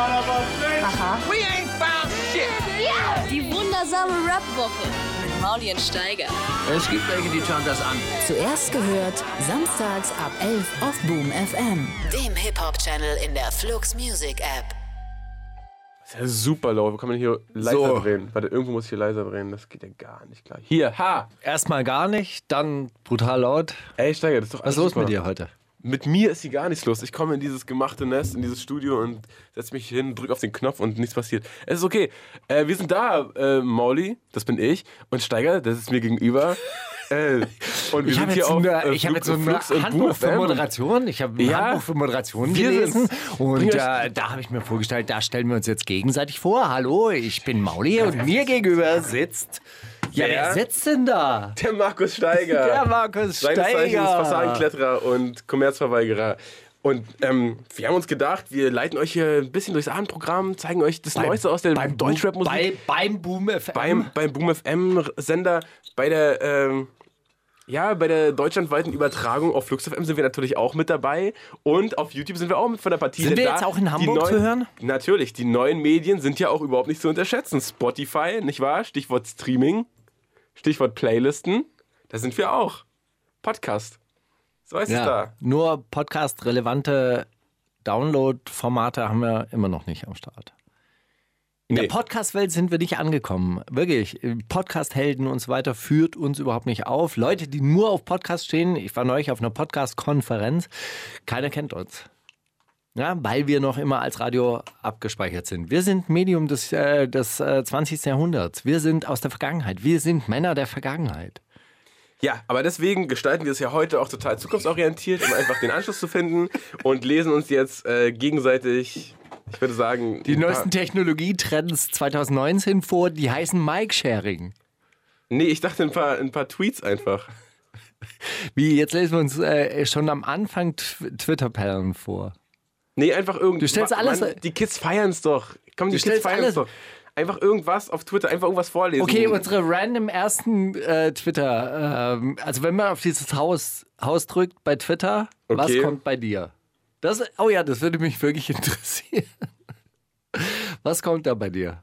Aha. We ain't found shit. Die wundersame Rap-Woche mit Mauli und Steiger. Es gibt welche, die schauen das an. Zuerst gehört, samstags ab 11 auf Boom FM. Dem Hip-Hop-Channel in der Flux Music App. Das ist ja super laut. Wo kann man hier leiser So. drehen? Warte, irgendwo muss ich hier leiser drehen. Das geht ja gar nicht gleich. Hier, ha! Erstmal gar nicht, dann brutal laut. Ey, Steiger, das ist doch Was alles ist los super. mit dir heute? Mit mir ist hier gar nichts los. Ich komme in dieses gemachte Nest, in dieses Studio und setze mich hin, drücke auf den Knopf und nichts passiert. Es ist okay. Äh, wir sind da, äh, Mauli, das bin ich, und Steiger, das ist mir gegenüber. äh, und wir Ich sind habe hier auf eine, äh, ich hab Flug- jetzt so ein Flux und Handbuch für. Moderation. Ich habe ein Ja. Handbuch für Moderation Wir gelesen. Und äh, da habe ich mir vorgestellt, da stellen wir uns jetzt gegenseitig vor. Hallo, ich bin Mauli und mir gegenüber sitzt. Ja, wer Wer? sitzt denn da? Der Markus Steiger. Der Markus Seines Zeichens Steiger. Fassadenkletterer und Kommerzverweigerer. Und ähm, wir haben uns gedacht, wir leiten euch hier ein bisschen durchs Abendprogramm, zeigen euch das Neueste aus der beim Deutschrap-Musik. Bei, beim Boom FM. beim, beim Boom FM Sender, bei der, ähm, ja, bei der deutschlandweiten Übertragung auf Flux FM sind wir natürlich auch mit dabei. Und auf YouTube sind wir auch mit von der Partie. Sind wir da jetzt auch in Hamburg neuen, zu hören? Natürlich, die neuen Medien sind ja auch überhaupt nicht zu unterschätzen. Spotify, nicht wahr? Stichwort Streaming, Stichwort Playlisten. Da sind wir auch. Podcast. So ist es ja, da. nur podcast-relevante Download-Formate haben wir immer noch nicht am Start. In Nee. der Podcast-Welt sind wir nicht angekommen. Wirklich. Podcast-Helden und so weiter führt uns überhaupt nicht auf. Leute, die nur auf Podcast stehen, ich war neulich auf einer Podcast-Konferenz, keiner kennt uns. Ja, weil wir noch immer als Radio abgespeichert sind. Wir sind Medium des, äh, des äh, 20. Jahrhunderts. Wir sind aus der Vergangenheit. Wir sind Männer der Vergangenheit. Ja, aber deswegen gestalten wir es ja heute auch total zukunftsorientiert, um einfach den Anschluss zu finden und lesen uns jetzt äh, gegenseitig, ich würde sagen, Die neuesten Technologietrends 2019 vor, die heißen Mic-Sharing. Nee, ich dachte ein paar, ein paar Tweets einfach. Wie, jetzt lesen wir uns äh, schon am Anfang Tw- Twitter-Perlen vor. Nee, einfach irgendwie. Du stellst alles- die Kids feiern es doch. Komm, die Kids feiern es alles- doch. Einfach irgendwas auf Twitter, einfach irgendwas vorlesen. Okay, unsere random ersten äh, Twitter, ähm, also wenn man auf dieses Haus, Haus drückt bei Twitter, was Okay. kommt bei dir? Das, oh ja, das würde mich wirklich interessieren. Was kommt da bei dir?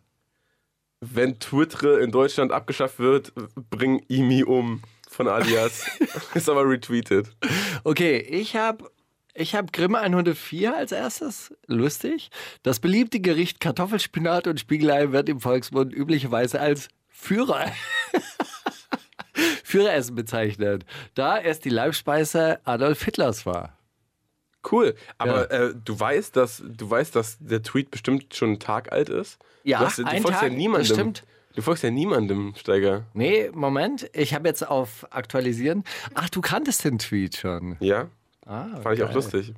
Wenn Twitter in Deutschland abgeschafft wird, bring Imi um von Alias. Ist aber retweetet. Okay, ich habe ich hab Grimm 104 als erstes. Lustig. Das beliebte Gericht Kartoffelspinat und Spiegelei wird im Volksmund üblicherweise als Führer. Führeressen bezeichnet, da es die Leibspeise Adolf Hitlers war. Cool. Aber äh, du weißt, dass du weißt, dass der Tweet bestimmt schon einen Tag alt ist. Ja, du, hast, du ein folgst Tag, ja niemandem. das stimmt. Du folgst ja niemandem, Steiger. Nee, Moment, ich habe jetzt auf Aktualisieren. Ach, du kanntest den Tweet schon. Ja? Ah, Fand ich auch geil. lustig.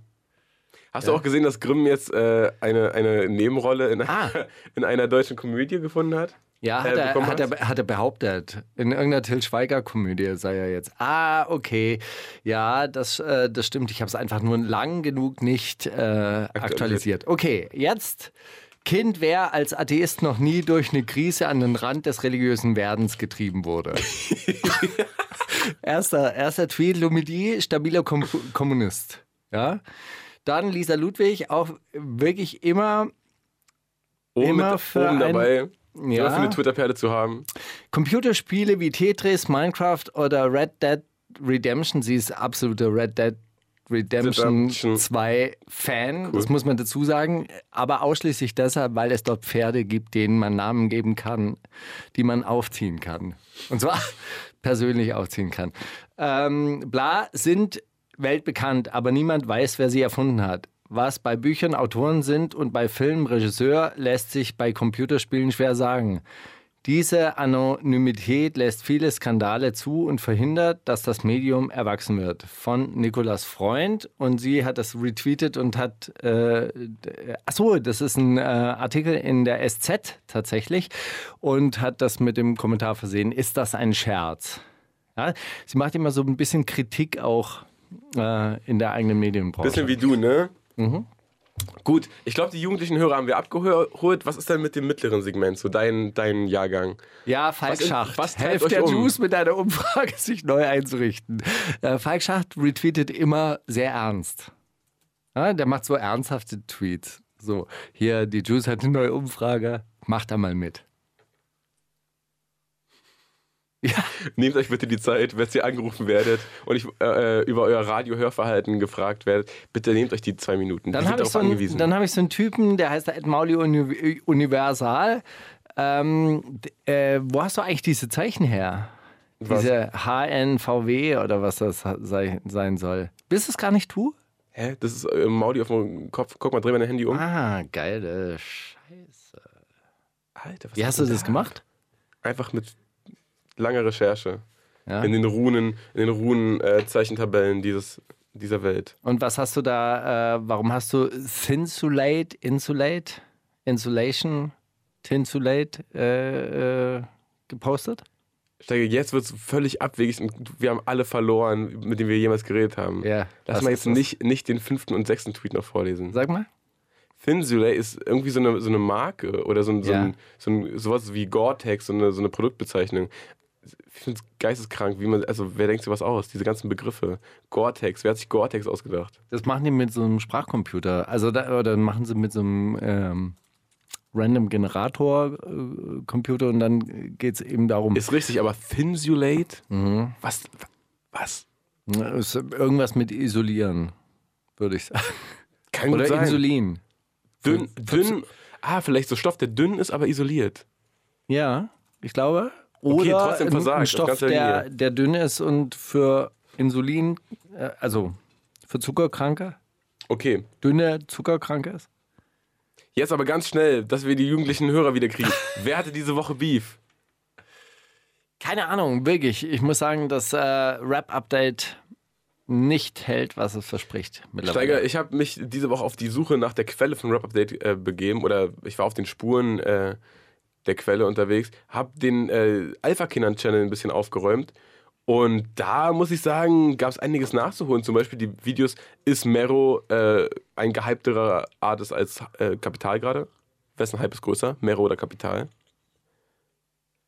Hast du auch gesehen, dass Grimm jetzt äh, eine, eine Nebenrolle in, Ah. in einer deutschen Komödie gefunden hat? Ja, hat, äh, er, hat, er, hat er behauptet. In irgendeiner Till Schweiger-Komödie sei er jetzt. Ah, okay. Ja, das, äh, das stimmt. Ich habe es einfach nur lang genug nicht äh, aktualisiert. Okay, jetzt. Kind, wer als Atheist noch nie durch eine Krise an den Rand des religiösen Werdens getrieben wurde. erster, erster Tweet, Lumidi, stabiler Kom Kommunist. Ja. Dann Lisa Ludwig, auch wirklich immer Oben, Immer mit, für oben ein- dabei, Ja. immer für eine Twitter-Perle zu haben. Computerspiele wie Tetris, Minecraft oder Red Dead Redemption. Sie ist absolute Red Dead Redemption Redemption. 2 Fan, das muss man dazu sagen. Aber ausschließlich deshalb, weil es dort Pferde gibt, denen man Namen geben kann, die man aufziehen kann. Und zwar persönlich aufziehen kann. Ähm, bla, sind weltbekannt, aber niemand weiß, wer sie erfunden hat. Was bei Büchern Autoren sind und bei Filmen Regisseur, lässt sich bei Computerspielen schwer sagen. Diese Anonymität lässt viele Skandale zu und verhindert, dass das Medium erwachsen wird. Von Nikolas Freund und sie hat das retweetet und hat, äh, achso, das ist ein äh, Artikel in der SZ tatsächlich und hat das mit dem Kommentar versehen, ist das ein Scherz? Ja, sie macht immer so ein bisschen Kritik auch äh, in der eigenen Medienbranche. Bisschen wie du, ne? Mhm. Gut, ich glaube, die jugendlichen Hörer haben wir abgeholt. Was ist denn mit dem mittleren Segment, so dein, dein Jahrgang? Ja, Falk Was Schacht. was treibt Helft der um? Juice mit einer Umfrage, sich neu einzurichten. Äh, Falk Schacht retweetet immer sehr ernst. Ja, der macht so ernsthafte Tweets. So, hier, die Juice hat eine neue Umfrage. Macht da mal mit. Ja, Nehmt euch bitte die Zeit, wenn ihr angerufen werdet und ich, äh, über euer Radiohörverhalten gefragt werdet, bitte nehmt euch die zwei Minuten. dann habe ich, so dann hab ich so einen Typen, der heißt Ed Mauli Uni Universal. Ähm, äh, wo hast du eigentlich diese Zeichen her? Was? Diese HNVW oder was das sei, sein soll. Bist es gar nicht du? Hä? Das ist äh, Maudi auf dem Kopf. Guck mal, dreh mal dein Handy um. Ah, geile Scheiße. Alter, was Wie hast du das da? gemacht? Einfach mit langer Recherche. Ja. In den Runen, in den Runen-Zeichentabellen dieses, dieser Welt. Und was hast du da, äh, warum hast du Thinsulate, Insulate, Insulation, Tinsulate äh, äh, gepostet? Steige, jetzt wird es völlig abwegig und wir haben alle verloren, mit denen wir jemals geredet haben. Ja, Lass mal jetzt das? nicht, nicht den fünften und sechsten Tweet noch vorlesen. Sag mal. Thinsulay ist irgendwie so eine, so eine Marke oder so ein, so Ja. ein, so ein sowas wie Gore-Tex, so eine, so eine Produktbezeichnung. Ich finde es geisteskrank, wie man, also wer denkt sich was aus? Diese ganzen Begriffe. Gore-Tex, wer hat sich Gore-Tex ausgedacht? Das machen die mit so einem Sprachcomputer. Also da, oder machen sie mit so einem ähm, Random Generator äh, und dann geht es eben darum. Ist richtig, aber Thinsulate? Mhm. Was? Was? ist irgendwas mit isolieren, würde ich sagen. Kann Oder sein. Insulin. Dünn, dünn, ah, vielleicht so Stoff, der dünn ist, aber isoliert. Ja, ich glaube. Okay, Oder trotzdem ein- versagt, ein Stoff, der, der dünn ist und für Insulin, äh, also für Zuckerkranke, Okay, dünne Zuckerkranke ist. jetzt aber ganz schnell, dass wir die jugendlichen Hörer wieder kriegen. wer hatte diese Woche Beef? Keine Ahnung, wirklich. Ich muss sagen, das äh, Rap-Update nicht hält, was es verspricht. Mittlerweile. Steiger, ich habe mich diese Woche auf die Suche nach der Quelle von Rap Update äh, begeben oder ich war auf den Spuren äh, der Quelle unterwegs, habe den äh, Alpha-Kindern-Channel ein bisschen aufgeräumt und da muss ich sagen, gab es einiges nachzuholen. Zum Beispiel die Videos, ist Mero äh, ein gehypterer Artist als äh, Kapital gerade? Wessen Hype ist größer, Mero oder Kapital?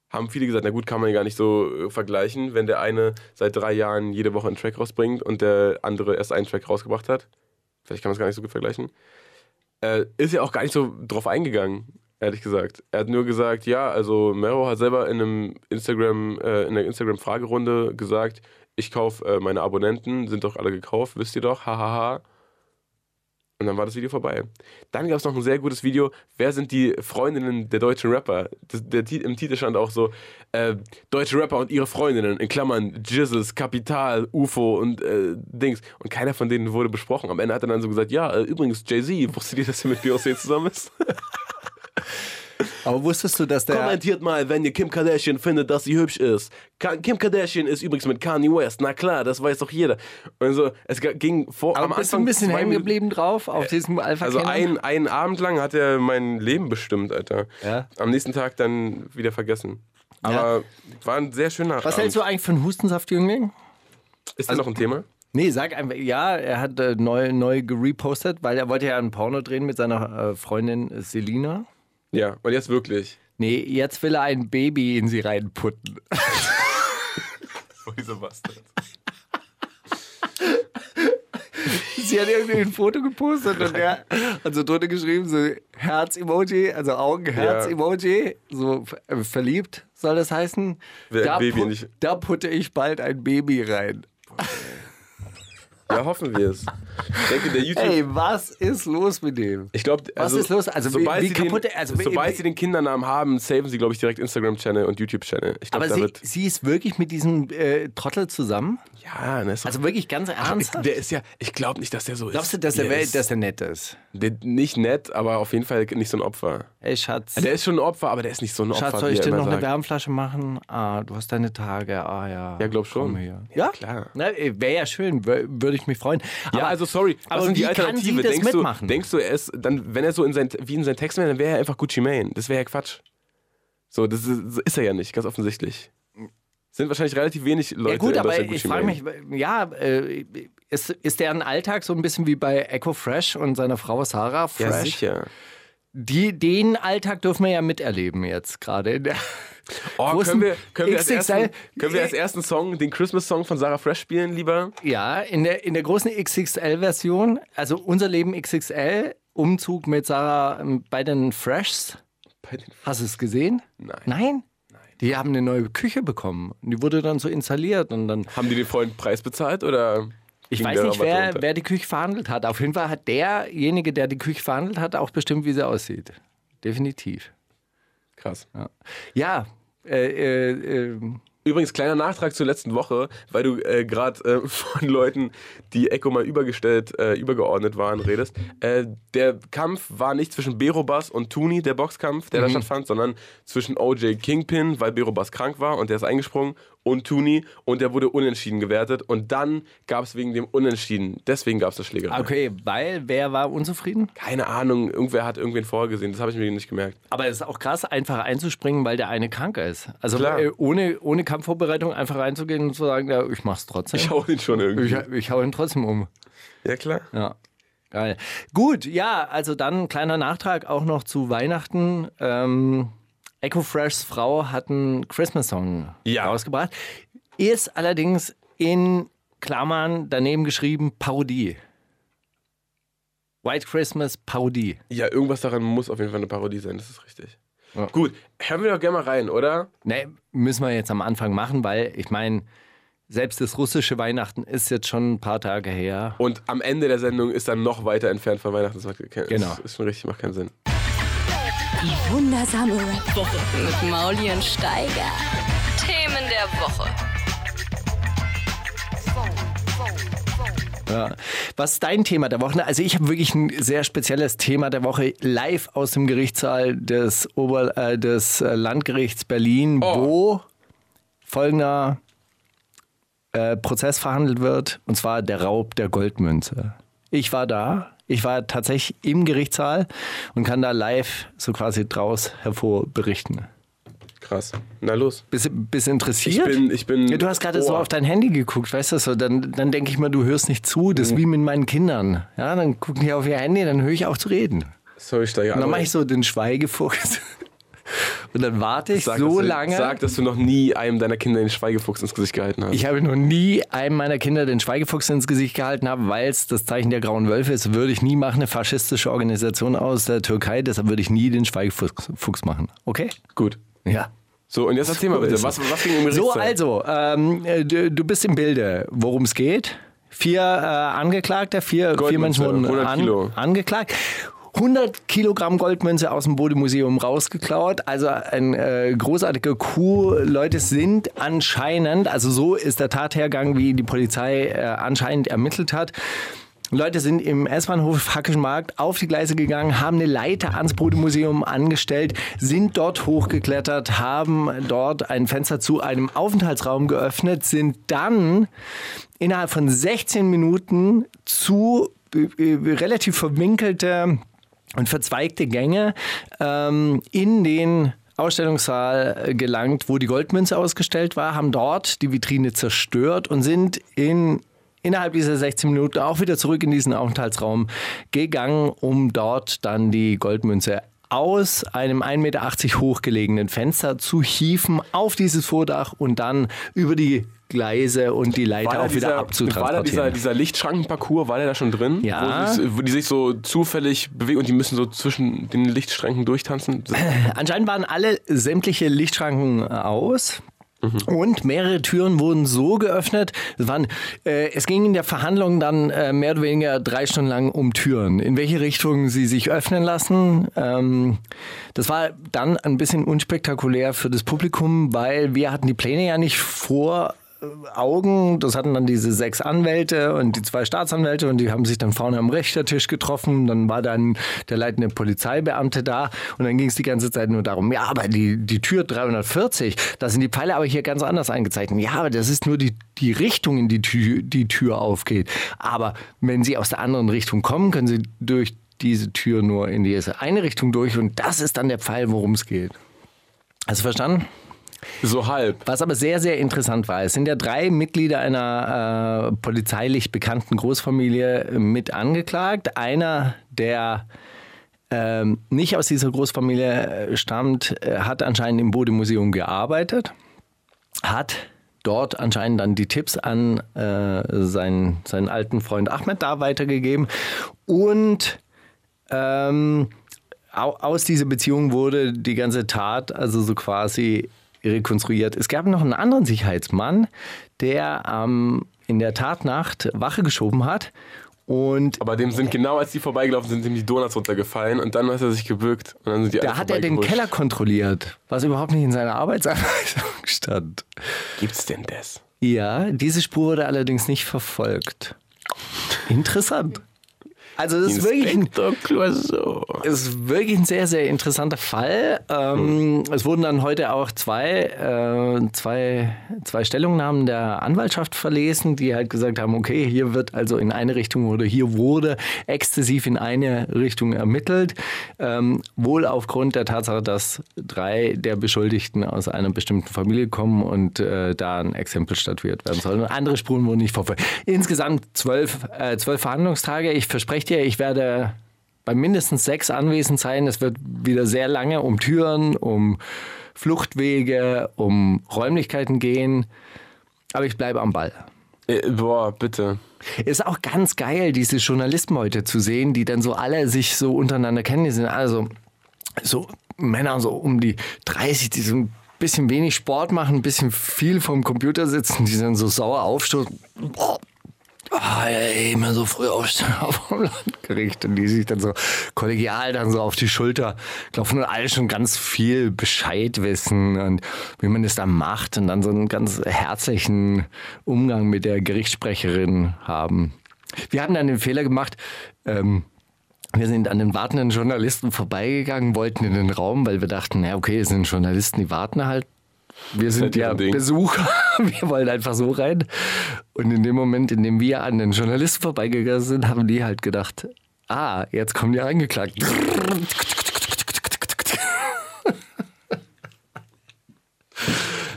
Haben viele gesagt, na gut, kann man ja gar nicht so äh, vergleichen, wenn der eine seit drei Jahren jede Woche einen Track rausbringt und der andere erst einen Track rausgebracht hat. Vielleicht kann man es gar nicht so gut vergleichen. Äh, ist ja auch gar nicht so drauf eingegangen, ehrlich gesagt. Er hat nur gesagt, ja, also Mero hat selber in einem Instagram, äh, in der Instagram-Fragerunde gesagt, ich kaufe äh, meine Abonnenten, sind doch alle gekauft, wisst ihr doch, hahaha. Und dann war das Video vorbei. Dann gab es noch ein sehr gutes Video. Wer sind die Freundinnen der deutschen Rapper? Das, der, Im Titel stand auch so: äh, Deutsche Rapper und ihre Freundinnen, in Klammern Jizzles, Kapital, UFO und äh, Dings. Und keiner von denen wurde besprochen. Am Ende hat er dann so gesagt: Ja, äh, übrigens, Jay-Z, wusstet ihr, dass er mit Beyoncé zusammen ist? Aber wusstest du, dass der. Kommentiert mal, wenn ihr Kim Kardashian findet, dass sie hübsch ist. Ka Kim Kardashian ist übrigens mit Kanye West. Na klar, das weiß doch jeder. Und so, es g- ging vor aber am bist Anfang ein bisschen hängen geblieben drauf auf diesem alpha Also ein, einen Abend lang hat er mein Leben bestimmt, Alter. Ja. Am nächsten Tag dann wieder vergessen. Aber war ein sehr schöner Was Abend. hältst du eigentlich von Hustensaftjüngling? Ist das noch ein Thema? Nee, sag einfach, ja, er hat äh, neu, neu gerepostet, weil er wollte ja ein Porno drehen mit seiner äh, Freundin Selina. Ja, und jetzt wirklich. Nee, jetzt will er ein Baby in sie reinputten. Oh, dieser Bastard. Sie hat irgendwie ein Foto gepostet und er hat so drunter geschrieben, so Herz-Emoji, also Augen-Herz-Emoji, so äh, verliebt soll das heißen. Da, Baby pu- nicht- da putte ich bald ein Baby rein. Ja, hoffen wir es. Ich denke, der YouTube. Ey, was ist los mit dem? Ich glaube, Was also, ist los? Also, wie- sobald wie sie kaputt- den, also, wie- sobald wie- sie den Kindernamen haben, saven sie, glaube ich, direkt Instagram-Channel und YouTube-Channel. Aber sie, sie ist wirklich mit diesem äh, Trottel zusammen? Ja, ne, Also wirklich ganz ernsthaft? der ist ja. Ich glaube nicht, dass der so ist. Glaubst du, dass der, er Welt, ist. dass der nett ist? Der, nicht nett, aber auf jeden Fall nicht so ein Opfer. Ey, Schatz. Der ist schon ein Opfer, aber der ist nicht so ein Opfer. Schatz, soll ich dir noch eine sagt. Wärmflasche machen? Ah, du hast deine Tage. Ah ja. Ja, glaub schon. Her. Ja, klar. Wäre ja schön, wür- würde ich mich freuen. Ja, also sorry, aber was sind die Alternative? denkst, mitmachen? Du, denkst du, er ist dann, wenn er so in sein, wie in seinen Text wäre, dann wäre er einfach Gucci Mane. Das wäre ja Quatsch. So, das ist, ist er ja nicht, ganz offensichtlich. Sind wahrscheinlich relativ wenig Leute ja gut, aber ich frage mich, ja, äh, ist, ist der Alltag so ein bisschen wie bei Echo Fresh und seiner Frau Sarah Fresh? Ja, sicher. Die, den Alltag dürfen wir ja miterleben jetzt gerade. Oh, großen können wir, können, wir als ersten, können wir als ersten Song den Christmas-Song von Sarah Fresh spielen, lieber? Ja, in der, in der großen XXL-Version, also unser Leben XXL, Umzug mit Sarah ähm, bei den Freshs. Bei den Hast du es gesehen? Nein. Nein? Die haben eine neue Küche bekommen. Und die wurde dann so installiert und dann. Haben die den vollen Preis bezahlt oder? Ich weiß nicht, wer, wer die Küche verhandelt hat. Auf jeden Fall hat derjenige, der die Küche verhandelt hat, auch bestimmt, wie sie aussieht. Definitiv. Krass. Ja, äh, äh, äh, Übrigens, kleiner Nachtrag zur letzten Woche, weil du äh, gerade äh, von Leuten, die Echo mal übergestellt, äh, übergeordnet waren, redest. Äh, der Kampf war nicht zwischen Berobas und Tuni, der Boxkampf, der da stattfand, sondern zwischen OJ Kingpin, weil Berobas krank war und der ist eingesprungen, und Tuni und der wurde unentschieden gewertet. Und dann gab es wegen dem Unentschieden, deswegen gab es das Schlägerei. okay, weil wer war unzufrieden? Keine Ahnung, irgendwer hat irgendwen vorgesehen, das habe ich mir nicht gemerkt. Aber es ist auch krass, einfach einzuspringen, weil der eine krank ist. Also Klar. äh, ohne, ohne Kampfvorbereitung einfach reinzugehen und zu sagen, ja, ich mach's trotzdem. Ich hau ihn schon irgendwie. ich, ich hau ihn trotzdem um. ja, klar. Ja. Geil. Gut, ja, also dann ein kleiner Nachtrag auch noch zu Weihnachten. Ähm, Echo Freshs Frau hat einen Christmas-Song Ja. rausgebracht. Ist allerdings in Klammern daneben geschrieben Parodie. White Christmas Parodie. Ja, irgendwas daran muss auf jeden Fall eine Parodie sein, das ist richtig. Ja. Gut, hören wir doch gerne mal rein, oder? Ne, müssen wir jetzt am Anfang machen, weil ich meine, selbst das russische Weihnachten ist jetzt schon ein paar Tage her. Und am Ende der Sendung ist dann noch weiter entfernt von Weihnachten. Das macht Genau. Ist, ist schon richtig, macht keinen Sinn. Die wundersame Rap-Woche. Mit Mauli und Steiger. Themen der Woche. Ja. Was ist dein Thema der Woche? Also ich habe wirklich ein sehr spezielles Thema der Woche live aus dem Gerichtssaal des, Ober äh, des äh, Landgerichts Berlin, Oh. wo folgender äh, Prozess verhandelt wird, und zwar der Raub der Goldmünze. Ich war da, ich war tatsächlich im Gerichtssaal und kann da live so quasi draus hervor berichten. Krass. Na los. Bist, bist du Ich interessiert? bin, ich bin. Ja, du hast gerade so auf dein Handy geguckt, weißt du so, dann, dann denke ich mal, du hörst nicht zu. Das ist wie mit meinen Kindern. Ja, dann gucken die auf ihr Handy, dann höre ich auch zu reden. Sorry, Steiger. Und dann aber mache ich so den Schweigefuchs. Und dann warte ich sag, so dass du, lange. Sag, dass du noch nie einem deiner Kinder den Schweigefuchs ins Gesicht gehalten hast. ich habe noch nie einem meiner Kinder den Schweigefuchs ins Gesicht gehalten habe, weil es das Zeichen der grauen Wölfe ist. Würde ich nie machen, eine faschistische Organisation aus der Türkei. Deshalb würde ich nie den Schweigefuchs Fuchs machen. Okay? Gut. Ja. So, und jetzt erzähl mal So bitte, was, was ging im So, Gerichtssaal? also, ähm, äh, du, du bist im Bilde, worum es geht. Vier äh, Angeklagte, vier, vier Menschen wurden 100 Kilo. an, angeklagt. 100 Kilogramm Goldmünze aus dem Bodemuseum rausgeklaut. Also ein äh, großartiger Coup. Leute sind anscheinend, also so ist der Tathergang, wie die Polizei äh, anscheinend ermittelt hat. Leute sind im S-Bahnhof Hackischen Markt auf die Gleise gegangen, haben eine Leiter ans Bodemuseum angestellt, sind dort hochgeklettert, haben dort ein Fenster zu einem Aufenthaltsraum geöffnet, sind dann innerhalb von 16 Minuten zu äh, relativ verwinkelte und verzweigte Gänge ähm, in den Ausstellungssaal gelangt, wo die Goldmünze ausgestellt war, haben dort die Vitrine zerstört und sind in innerhalb dieser 16 Minuten auch wieder zurück in diesen Aufenthaltsraum gegangen, um dort dann die Goldmünze aus einem 1,80 Meter hochgelegenen Fenster zu hieven auf dieses Vordach und dann über die Gleise und die Leiter auch wieder dieser, abzutransportieren. war da dieser, dieser Lichtschrankenparcours, war der da schon drin? Ja. Wo, sich, wo die sich so zufällig bewegen und die müssen so zwischen den Lichtschränken durchtanzen? Anscheinend waren alle sämtliche Lichtschranken aus. Mhm. Und mehrere Türen wurden so geöffnet. Es, waren, äh, es ging in der Verhandlung dann äh, mehr oder weniger drei Stunden lang um Türen. In welche Richtung sie sich öffnen lassen. Ähm, das war dann ein bisschen unspektakulär für das Publikum, weil wir hatten die Pläne ja nicht vor Augen. Das hatten dann diese sechs Anwälte und die zwei Staatsanwälte und die haben sich dann vorne am Richtertisch getroffen. Dann war dann der leitende Polizeibeamte da und dann ging es die ganze Zeit nur darum, ja, aber die, die Tür 340, da sind die Pfeile aber hier ganz anders eingezeichnet. Ja, aber das ist nur die, die Richtung, in die Tür, die Tür aufgeht. Aber wenn sie aus der anderen Richtung kommen, können sie durch diese Tür nur in diese eine Richtung durch und das ist dann der Pfeil, worum es geht. Hast du verstanden? So halb. Was aber sehr, sehr interessant war, es sind ja drei Mitglieder einer äh, polizeilich bekannten Großfamilie mit angeklagt. Einer, der ähm, nicht aus dieser Großfamilie äh, stammt, äh, hat anscheinend im Bodemuseum gearbeitet, hat dort anscheinend dann die Tipps an äh, seinen, seinen alten Freund Ahmed da weitergegeben und ähm, au- aus dieser Beziehung wurde die ganze Tat also so quasi rekonstruiert. Es gab noch einen anderen Sicherheitsmann, der ähm, in der Tatnacht Wache geschoben hat und Aber dem sind genau als die vorbeigelaufen sind, sind die Donuts runtergefallen und dann hat er sich gebückt und dann sind die da hat er den. Keller kontrolliert, was überhaupt nicht in seiner Arbeitsanweisung stand. Gibt's denn das? Ja, diese Spur wurde allerdings nicht verfolgt. Interessant. Also das ist wirklich ein, es ist wirklich ein sehr, sehr interessanter Fall. Ähm, es wurden dann heute auch zwei, äh, zwei, zwei Stellungnahmen der Anwaltschaft verlesen, die halt gesagt haben, okay, hier wird also in eine Richtung oder hier wurde exzessiv in eine Richtung ermittelt. Ähm, wohl aufgrund der Tatsache, dass drei der Beschuldigten aus einer bestimmten Familie kommen und äh, da ein Exempel statuiert werden. Und andere Spuren wurden nicht verfolgt. Insgesamt zwölf, äh, zwölf Verhandlungstage. Ich verspreche dir, ich werde bei mindestens sechs anwesend sein. Es wird wieder sehr lange um Türen, um Fluchtwege, um Räumlichkeiten gehen. Aber ich bleibe am Ball. Äh, boah, bitte. Ist auch ganz geil, diese Journalisten heute zu sehen, die dann so alle sich so untereinander kennen. Die sind alle so, so Männer so um die 30, die so ein bisschen wenig Sport machen, ein bisschen viel vom Computer sitzen, die dann so sauer aufstoßen. Boah. Ah, ey, immer so früh aufstehen auf dem Landgericht und die sich dann so kollegial dann so auf die Schulter klopfen und alle schon ganz viel Bescheid wissen und wie man das dann macht und dann so einen ganz herzlichen Umgang mit der Gerichtssprecherin haben. Wir haben dann den Fehler gemacht, ähm, wir sind an den wartenden Journalisten vorbeigegangen, wollten in den Raum, weil wir dachten, na okay, es sind Journalisten, die warten halt. Wir sind ja. Besucher, wir wollen einfach so rein. Und in dem Moment, in dem wir an den Journalisten vorbeigegangen sind, haben die halt gedacht, ah, jetzt kommen die angeklagt.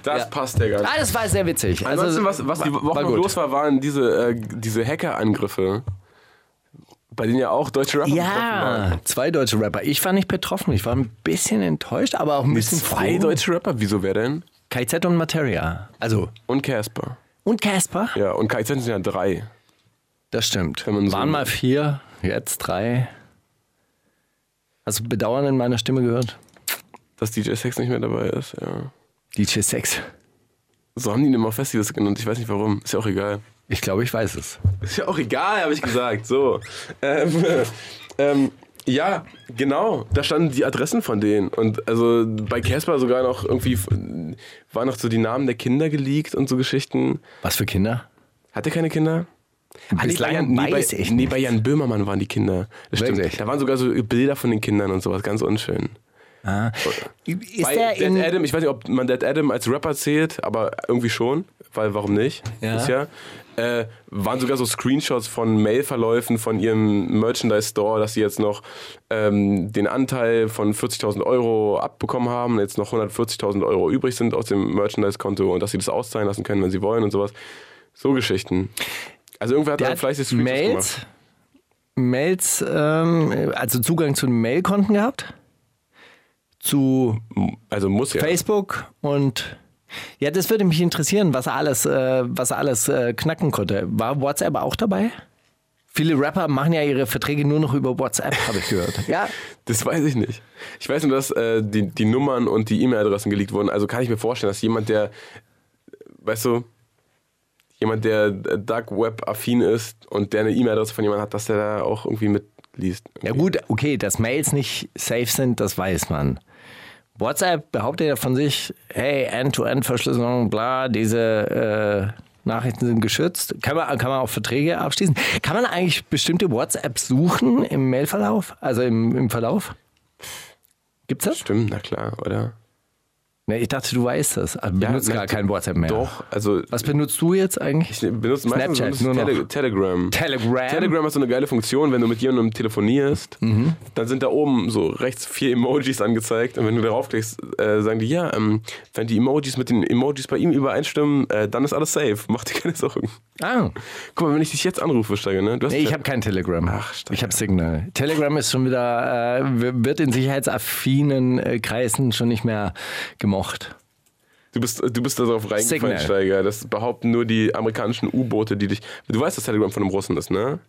Das Ja. passt ja gar nicht. Ah, das war sehr witzig. Ansonsten, was, was die Woche los war, waren diese, äh, diese Hackerangriffe. Bei denen ja auch deutsche Rapper betroffen waren. Ja, zwei deutsche Rapper. Ich war nicht betroffen. Ich war ein bisschen enttäuscht, aber auch ein bisschen Zwei froh. deutsche Rapper? Wieso wer denn? KZ und Materia. Also, Und Casper. und Casper. Ja, und KZ sind ja drei. Das stimmt. Man so- Waren mal vier, jetzt drei. Hast du Bedauern in meiner Stimme gehört? Dass DJ Sex nicht mehr dabei ist, ja. DJ Sex. So haben die ihn immer Festivals genannt. Ich weiß nicht warum. Ist ja auch egal. Ich glaube, ich weiß es. Ist ja auch egal, habe ich gesagt. So. Ähm, ähm, ja, genau. Da standen die Adressen von denen. Und also bei Casper sogar noch irgendwie waren noch so die Namen der Kinder geleakt und so Geschichten. Was für Kinder? Hat er keine Kinder? Ah, nee, bei Jan, nee, bei, weiß ich nee, bei Jan Böhmermann waren die Kinder. Das stimmt. Wirklich? Da waren sogar so Bilder von den Kindern und sowas, ganz unschön. Ah. Ist bei der Dead Adam, ich weiß nicht, ob man Dead Adam als Rapper zählt, aber irgendwie schon, weil warum nicht? Ja. Ist ja. Äh, waren sogar so Screenshots von Mailverläufen von ihrem Merchandise-Store, dass sie jetzt noch ähm, den Anteil von 40.000 Euro abbekommen haben, jetzt noch 140.000 Euro übrig sind aus dem Merchandise-Konto und dass sie das auszahlen lassen können, wenn sie wollen und sowas. So Geschichten. Also irgendwer hat der da fleißig Screenshots Mails, gemacht. Mails, ähm, also Zugang zu den Mailkonten gehabt? Zu Also muss ja. Facebook und ja, das würde mich interessieren, was er alles, äh, was er alles äh, knacken konnte. War WhatsApp auch dabei? Viele Rapper machen ja ihre Verträge nur noch über WhatsApp, habe ich gehört. ja. Das weiß ich nicht. Ich weiß nur, dass äh, die, die Nummern und die E-Mail-Adressen geleakt wurden. Also kann ich mir vorstellen, dass jemand, der, weißt du, jemand, der Dark Web-affin ist und der eine E-Mail-Adresse von jemandem hat, dass der da auch irgendwie mitliest. Ja gut, okay, dass Mails nicht safe sind, das weiß man. WhatsApp behauptet ja von sich, hey, End-to-End-Verschlüsselung, bla, diese äh, Nachrichten sind geschützt. Kann man, kann man auch Verträge abschließen? Kann man eigentlich bestimmte WhatsApp suchen im Mailverlauf? Also im, im Verlauf? Gibt's das? Stimmt, na klar, oder? Ne, ich dachte, du weißt das. Also benutzt na, gar kein WhatsApp mehr. Doch, also Was benutzt du jetzt eigentlich? ich benutze meistens Snapchat, benutze nur noch. Tele Telegram. Telegram? Telegram hat so eine geile Funktion, wenn du mit jemandem telefonierst, Mhm. dann sind da oben so rechts vier Emojis angezeigt und wenn du darauf klickst, äh, sagen die, ja, ähm, wenn die Emojis mit den Emojis bei ihm übereinstimmen, äh, dann ist alles safe, mach dir keine Sorgen. Ah, Guck mal, wenn ich dich jetzt anrufe, Steiger, ne? Du hast nee, ich ja- habe kein Telegram. Ach, Steiger. ich habe Signal. Telegram ist schon wieder, äh, wird in sicherheitsaffinen äh, Kreisen schon nicht mehr gemocht. Du bist, du bist da drauf reingefallen, Signal. Steiger. Das behaupten nur die amerikanischen U-Boote, die dich. Du weißt, dass Telegram von einem Russen ist, ne?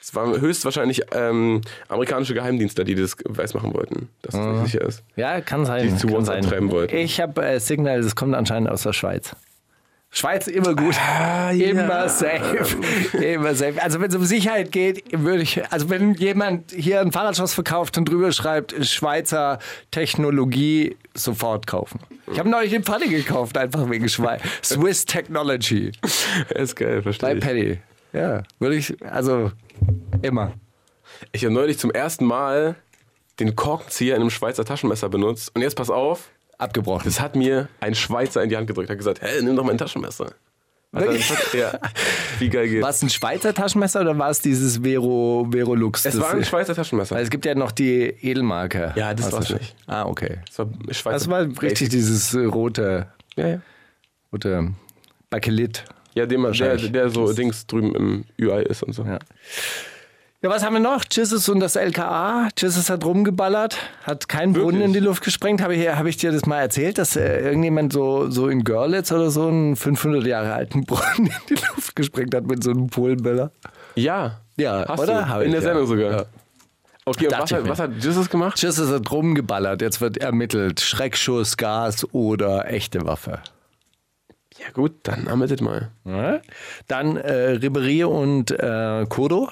Es waren höchstwahrscheinlich ähm, amerikanische Geheimdienstler, die das weismachen wollten, dass das nicht sicher ist. Ja, kann sein. Die zu uns sein. antreiben wollten. Ich habe äh, Signal, das kommt anscheinend aus der Schweiz. Schweiz immer gut. Ah, Immer safe. immer safe. Also wenn es um Sicherheit geht, würde ich, also wenn jemand hier ein Fahrradschloss verkauft und drüber schreibt, Schweizer Technologie, sofort kaufen. Ich habe neulich den Paddy gekauft, einfach wegen Schweiz. Swiss Technology. ist geil, verstehe ich. Paddy. Ja, würde ich, also immer. Ich habe neulich zum ersten Mal den Korkenzieher in einem Schweizer Taschenmesser benutzt. Und jetzt pass auf, Abgebrochen. das hat mir ein Schweizer in die Hand gedrückt. Hat gesagt, hey, nimm doch mein Taschenmesser. Er- Wirklich? ja, wie geil geht's. War es ein Schweizer Taschenmesser oder war es dieses Vero, Verolux? Es war ein Schweizer Taschenmesser. Weil es gibt ja noch die Edelmarke. Ja, das war's der- nicht. Ah, okay. Das war Schweizer Das war richtig dieses rote, Ja, ja. rote Bakelit. Ja, dem, der, der so Dings drüben im UI ist und so. Ja. Ja, was haben wir noch? Jesus und das LKA. Jesus hat rumgeballert, hat keinen Brunnen Wirklich? in die Luft gesprengt. Habe ich, habe ich dir das mal erzählt, dass äh, irgendjemand so, so in Görlitz oder so einen 500 Jahre alten Brunnen in die Luft gesprengt hat mit so einem Polenböller? Ja, Ja, hast oder? Du. Hab In der ja. Sendung sogar. Ja. Okay, was hat, was hat Jesus gemacht? Jesus hat rumgeballert. Jetzt wird ermittelt. Schreckschuss, Gas oder echte Waffe. Ja gut, dann ermittelt mal. Ja. Dann äh, Ribery und äh, Kodo.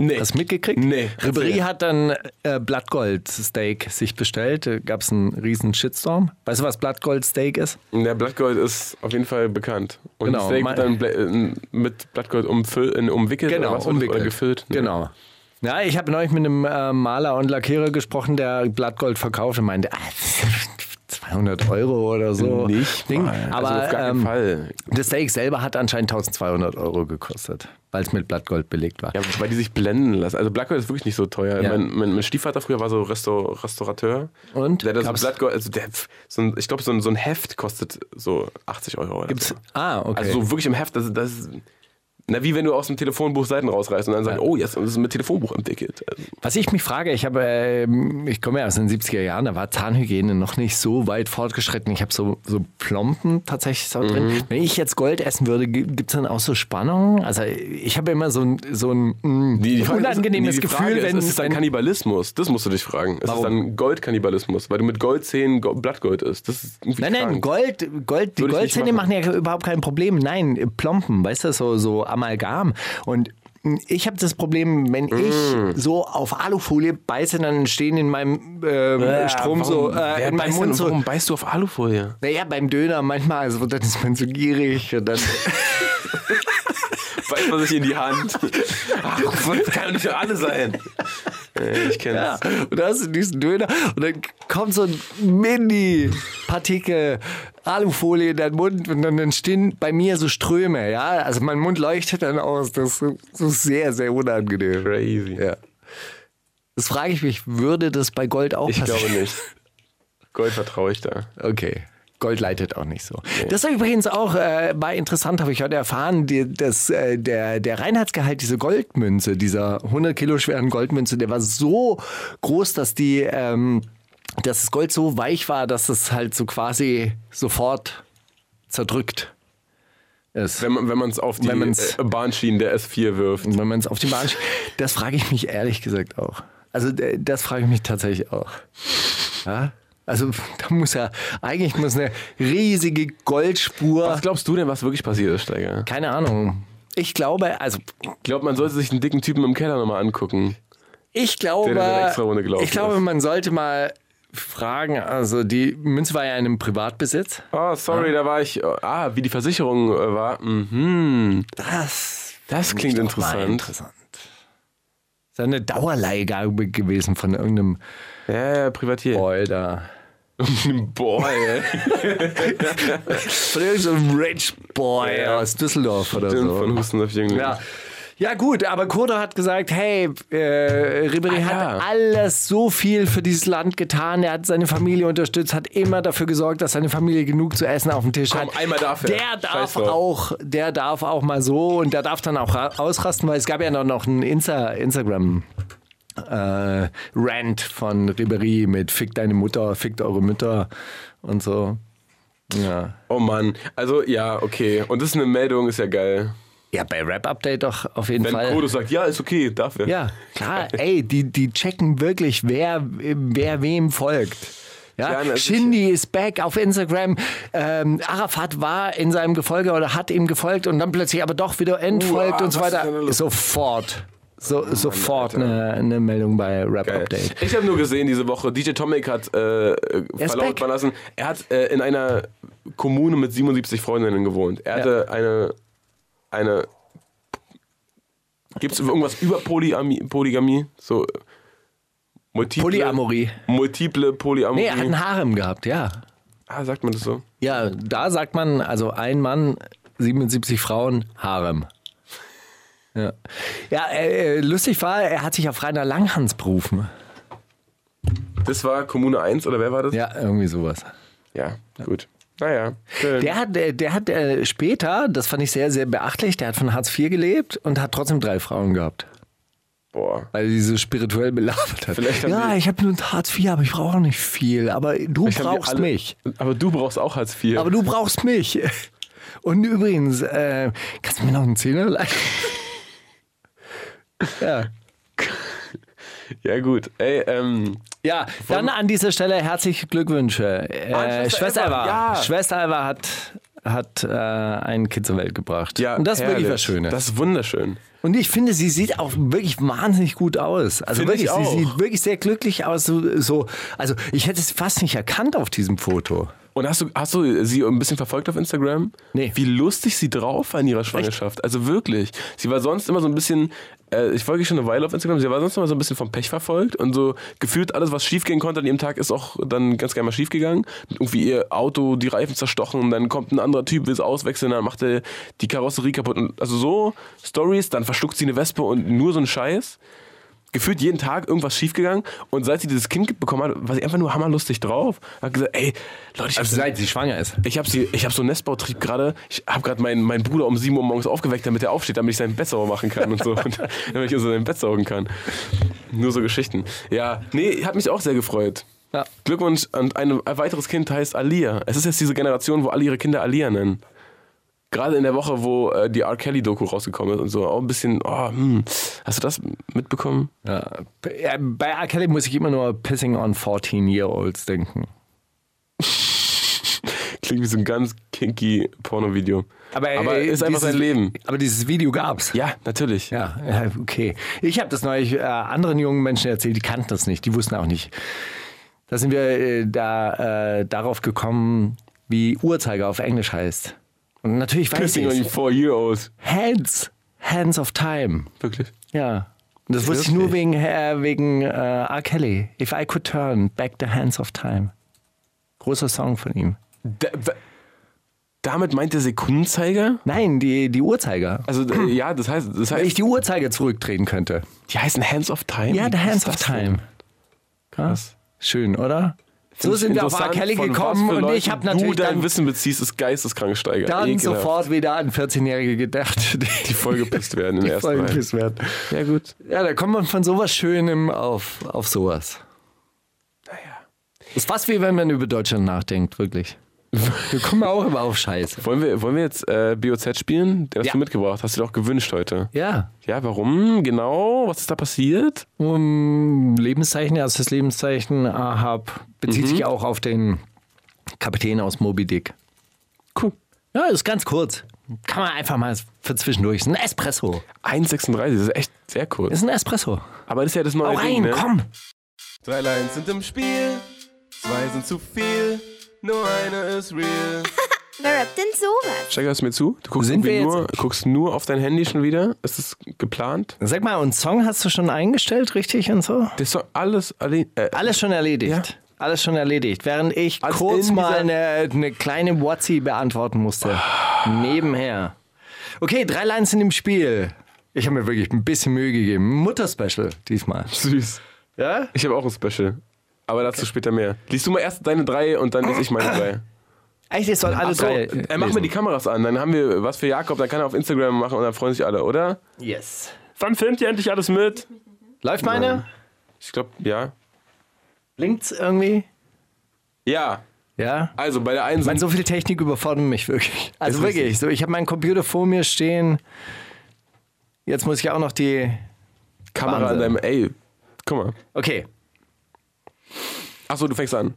Nee. Hast du mitgekriegt? Nee. Erzähl. hat dann äh, Blattgold-Steak sich bestellt. Da gab es einen riesen Shitstorm. Weißt du, was Blattgold-Steak ist? Der Blattgold ist auf jeden Fall bekannt. Und Genau, Steak wird dann äh, mit Blattgold umwickelt oder, was, oder gefüllt. ne? Genau. Ja, ich habe neulich mit einem äh, Maler und Lackierer gesprochen, der Blattgold verkauft und meinte, ah, 200 Euro oder so. Nicht Ding. mal. Aber also auf gar keinen ähm, Fall. das Steak selber hat anscheinend 1200 Euro gekostet, weil es mit Blattgold belegt war. Ja, weil die sich blenden lassen. Also Blattgold ist wirklich nicht so teuer. Ja. Mein, mein, mein Stiefvater früher war so Restaur Restaurateur. Und? Der hat so Blattgold, also der, so ein, ich glaube, so ein, so ein Heft kostet so 80 Euro. Oder Gibt's, so. ah, okay. Also so wirklich im Heft, das, das ist. Na, wie wenn du aus dem Telefonbuch Seiten rausreißt und dann sagst, oh, jetzt ist es mit Telefonbuch entwickelt. Also, Was ich mich frage, ich habe, ähm, ich komme ja aus den 70er Jahren, da war Zahnhygiene noch nicht so weit fortgeschritten. Ich habe so, so Plomben tatsächlich so Mhm. drin. Wenn ich jetzt Gold essen würde, gibt es dann auch so Spannungen? Also ich habe immer so ein, so ein mh, Die, die Frage unangenehmes ist, die Gefühl, Frage wenn ist, ist es dann Kannibalismus? Das musst du dich fragen. Ist Warum? es dann Goldkannibalismus? Weil du mit Goldzähnen Go Blattgold isst. Das ist Nein, nein, krank. Gold, Gold, die Goldzähne machen. ja überhaupt kein Problem. Nein, Plomben, weißt du, so, so Amalgam. Und ich habe das Problem, wenn Mm. ich so auf Alufolie beiße, dann stehen in meinem ähm, Ja, Strom so, warum? äh, Wer in meinem beißt Mund so. Warum beißt du auf Alufolie? Naja, beim Döner manchmal, also dann ist man so gierig und dann. Beißt man sich in die Hand. Ach, das kann doch nicht für alle sein. Ich kenne Ja, und da hast du diesen Döner und dann kommt so ein Mini-Partikel Alufolie in deinen Mund und dann entstehen bei mir so Ströme, ja. Also mein Mund leuchtet dann aus. Das ist sehr, sehr unangenehm. Crazy. Ja. Das frage ich mich, würde das bei Gold auch Ich passieren? glaube nicht. Gold vertraue ich da. Okay. Gold leitet auch nicht so. Das ist übrigens auch, äh, war interessant, habe ich heute erfahren, die, dass, äh, der, der Reinheitsgehalt dieser Goldmünze, dieser 100 Kilo schweren Goldmünze, der war so groß, dass die, ähm, dass das Gold so weich war, dass es halt so quasi sofort zerdrückt ist. Wenn man es auf die Wenn man's- äh, Bahnschienen der S4 wirft. Wenn man es auf die Bahn sch- Das frage ich mich ehrlich gesagt auch. Also äh, das frage ich mich tatsächlich auch. Ja? Also da muss ja, eigentlich muss eine riesige Goldspur. Was glaubst du denn, was wirklich passiert ist, Steiger? Keine Ahnung. Ich glaube, also Ich glaube, man sollte sich einen dicken Typen im Keller nochmal angucken. ich glaube, ich glaube, ist. man sollte mal fragen. Also die Münze war ja in einem Privatbesitz. Oh, sorry, da war ich. Ah, wie die Versicherung äh, war. Mhm. Das, Das klingt interessant. interessant. Das ist eine Dauerleihgabe gewesen von irgendeinem Ja, ja, Privatier. Boy da. Boy, ey. Von irgendeinem Rich Boy aus Düsseldorf oder so. Von Husten auf Jüngling. Ja. Ja gut, aber Kurdo hat gesagt, hey, äh, Ribéry Ah, hat ja. alles so viel für dieses Land getan. Er hat seine Familie unterstützt, hat immer dafür gesorgt, dass seine Familie genug zu essen auf dem Tisch Komm, hat. einmal dafür. Der darf drauf. auch, der darf auch mal so und der darf dann auch ra- ausrasten, weil es gab ja noch, noch einen Insta Instagram. Äh, Rant von Ribéry mit Fick deine Mutter, fickt eure Mütter und so. Ja. Oh Mann. Also, ja, okay. Und das ist eine Meldung, ist ja geil. Ja, bei Rap Update doch auf jeden Wenn Fall. Kodo sagt, ja, ist okay, dafür. Ja, klar, ey, die, die checken wirklich, wer, wer wem folgt. Ja, Ja, Shindy ist back auf Instagram. Ähm, Arafat war in seinem Gefolge oder hat ihm gefolgt und dann plötzlich aber doch wieder entfolgt Uah, und so weiter. Sofort. So, sofort Alter. eine, eine Meldung bei Rap Geil. Update. Ich habe nur gesehen diese Woche, DJ Tomic hat äh, verlautbaren lassen, er hat äh, in einer Kommune mit 77 Freundinnen gewohnt. Er hatte eine, eine gibt es irgendwas über Polygamie? Polygamie? So äh, multiple, Polyamorie. Multiple Polyamorie. Nee, er hat einen Harem gehabt, ja. ah, sagt man das so? Ja, da sagt man, also ein Mann, 77 Frauen, Harem. Ja, ja äh, lustig war, er hat sich auf Rainer Langhans berufen. Das war Kommune 1 oder wer war das? Ja, irgendwie sowas. Ja, gut. Naja, schön. Der hat, äh, der hat äh, später, das fand ich sehr, sehr beachtlich, der hat von Hartz IV gelebt und hat trotzdem drei Frauen gehabt. Boah. Weil sie so spirituell belabert hat. Vielleicht ja, ich habe nur ein Hartz IV, aber ich brauche auch nicht viel. Aber du brauchst alle- mich. Aber du brauchst auch Hartz IV. Aber du brauchst mich. Und übrigens, äh, kannst du mir noch einen Zehner leihen? Ja. ja, gut. Ey, ähm, Ja, dann an dieser Stelle herzliche Glückwünsche. Äh, Ah, Schwester Schwester Eva, ja. Schwester Eva hat, hat äh, ein Kind zur Welt gebracht. ja, Und das ist wirklich herrlich. was Schönes. Das ist wunderschön. Und ich finde, sie sieht auch wirklich wahnsinnig gut aus. Also Finde ich wirklich, sie sieht wirklich sehr glücklich aus. So, so, also ich hätte es fast nicht erkannt auf diesem Foto. Und hast du, hast du sie ein bisschen verfolgt auf Instagram? Nee. Wie lustig sie drauf war in ihrer Schwangerschaft. Also wirklich. Sie war sonst immer so ein bisschen, äh, ich folge schon eine Weile auf Instagram, sie war sonst immer so ein bisschen vom Pech verfolgt und so gefühlt alles, was schief gehen konnte an ihrem Tag, ist auch dann ganz gerne mal schief gegangen. Irgendwie ihr Auto, die Reifen zerstochen, und dann kommt ein anderer Typ, will es auswechseln, dann macht er die Karosserie kaputt. Und also so Stories, dann verschluckt sie eine Wespe und nur so ein Scheiß. Gefühlt jeden Tag irgendwas schiefgegangen und seit sie dieses Kind bekommen hat, war sie einfach nur hammerlustig drauf. Hat gesagt, ey, Leute, ich hab Also seit sie schwanger ist. ich habe hab so einen Nestbautrieb gerade. Ich habe gerade meinen, meinen Bruder um 7 Uhr morgens aufgeweckt, damit er aufsteht, damit ich sein Bett sauber machen kann und so. und damit ich in sein Bett saugen kann. Nur so Geschichten. Ja, nee, hat mich auch sehr gefreut. Ja. Glückwunsch und ein, ein weiteres Kind heißt Alia. Es ist jetzt diese Generation, wo alle ihre Kinder Alia nennen. Gerade in der Woche, wo äh, die R. Kelly-Doku rausgekommen ist und so. Auch ein bisschen, oh, hm. Hast du das mitbekommen? Ja. Bei- R. Kelly muss ich immer nur Pissing on 14-Year-Olds denken. Klingt wie so ein ganz kinky Porno-Video. Aber, Aber äh, ist einfach dieses- sein Leben. Aber dieses Video gab's. Ja, natürlich. Ja, ja, okay. Ich habe das neulich äh, anderen jungen Menschen erzählt, die kannten das nicht, die wussten auch nicht. Da sind wir äh, da, äh, darauf gekommen, wie Uhrzeiger auf Englisch heißt. Und natürlich weiß Pissing on ich four year olds. Hands, Hands of Time. Wirklich. Ja. Und das wusste ich nur wegen, äh, wegen äh, R. Kelly. If I could turn back the hands of time. Großer Song von ihm. Da, damit meint der Sekundenzeiger? Nein, die, die Uhrzeiger. Also äh, ja, das heißt, das Wenn ich heißt, die Uhrzeiger zurückdrehen könnte. die heißen Hands of Time. Ja, the hands of denn? time. Krass. Schön, oder? So sind wir auf R. Kelly gekommen und ich habe natürlich du dein dann, Wissen beziehst, ist geisteskrank steigert. dann Ekelhaft. sofort wieder an 14-Jährige gedacht, die vollgepisst werden in die ersten voll Reihe. gepisst werden. Ja gut. Ja, da kommt man von sowas Schönem auf, auf sowas. Naja. Ist fast wie wenn man über Deutschland nachdenkt, wirklich. Wir kommen auch immer auf Scheiße. Wollen wir, wollen wir jetzt äh, BOZ spielen? Den hast Ja. du mitgebracht. Hast du dir auch gewünscht heute. Ja, Ja, warum? Genau. Was ist da passiert? um Lebenszeichen, erstes Lebenszeichen Ahab bezieht Mhm. sich auch auf den Kapitän aus Moby Dick. Cool. Ja, ist ganz kurz. Kann man einfach mal für zwischendurch. Ist ein Espresso. 1,36. Das ist echt sehr kurz. Ist ein Espresso. Aber das ist ja das neue Hau Ding, rein, ne? komm. Drei Lines sind im Spiel, zwei sind zu viel, nur eine ist real. Wer rappt denn sowas? Hörst du mir zu? Du guckst, Sind wir nur, guckst nur auf dein Handy schon wieder? Ist das geplant? Sag mal, und Song hast du schon eingestellt, richtig und so? Das ist doch alles alle, äh, Alles schon erledigt. Ja. Alles schon erledigt. Während ich Als kurz in mal eine, eine kleine Whatsi beantworten musste. Nebenher. Okay, drei Lines sind im Spiel. Ich habe mir wirklich ein bisschen Mühe gegeben. Mutter-Special diesmal. süß. Ja? Ich habe auch ein Special. Aber dazu später mehr. Liest du mal erst deine drei und dann lese ich meine drei. Echt, ich soll alle Achso, drei. äh, mach mir die Kameras an, dann haben wir was für Jakob, dann kann er auf Instagram machen und dann freuen sich alle, oder? Yes. Wann filmt ihr endlich alles mit? Läuft meine? Ich glaube, ja. Blinkt's irgendwie? Ja. Ja? Also bei der einen sind so viel Technik überfordert mich wirklich. Also wirklich. So, ich habe meinen Computer vor mir stehen. Jetzt muss ich auch noch die. Kamera an Wahnsinn. deinem. Ey, guck mal. Okay. Achso, du fängst an.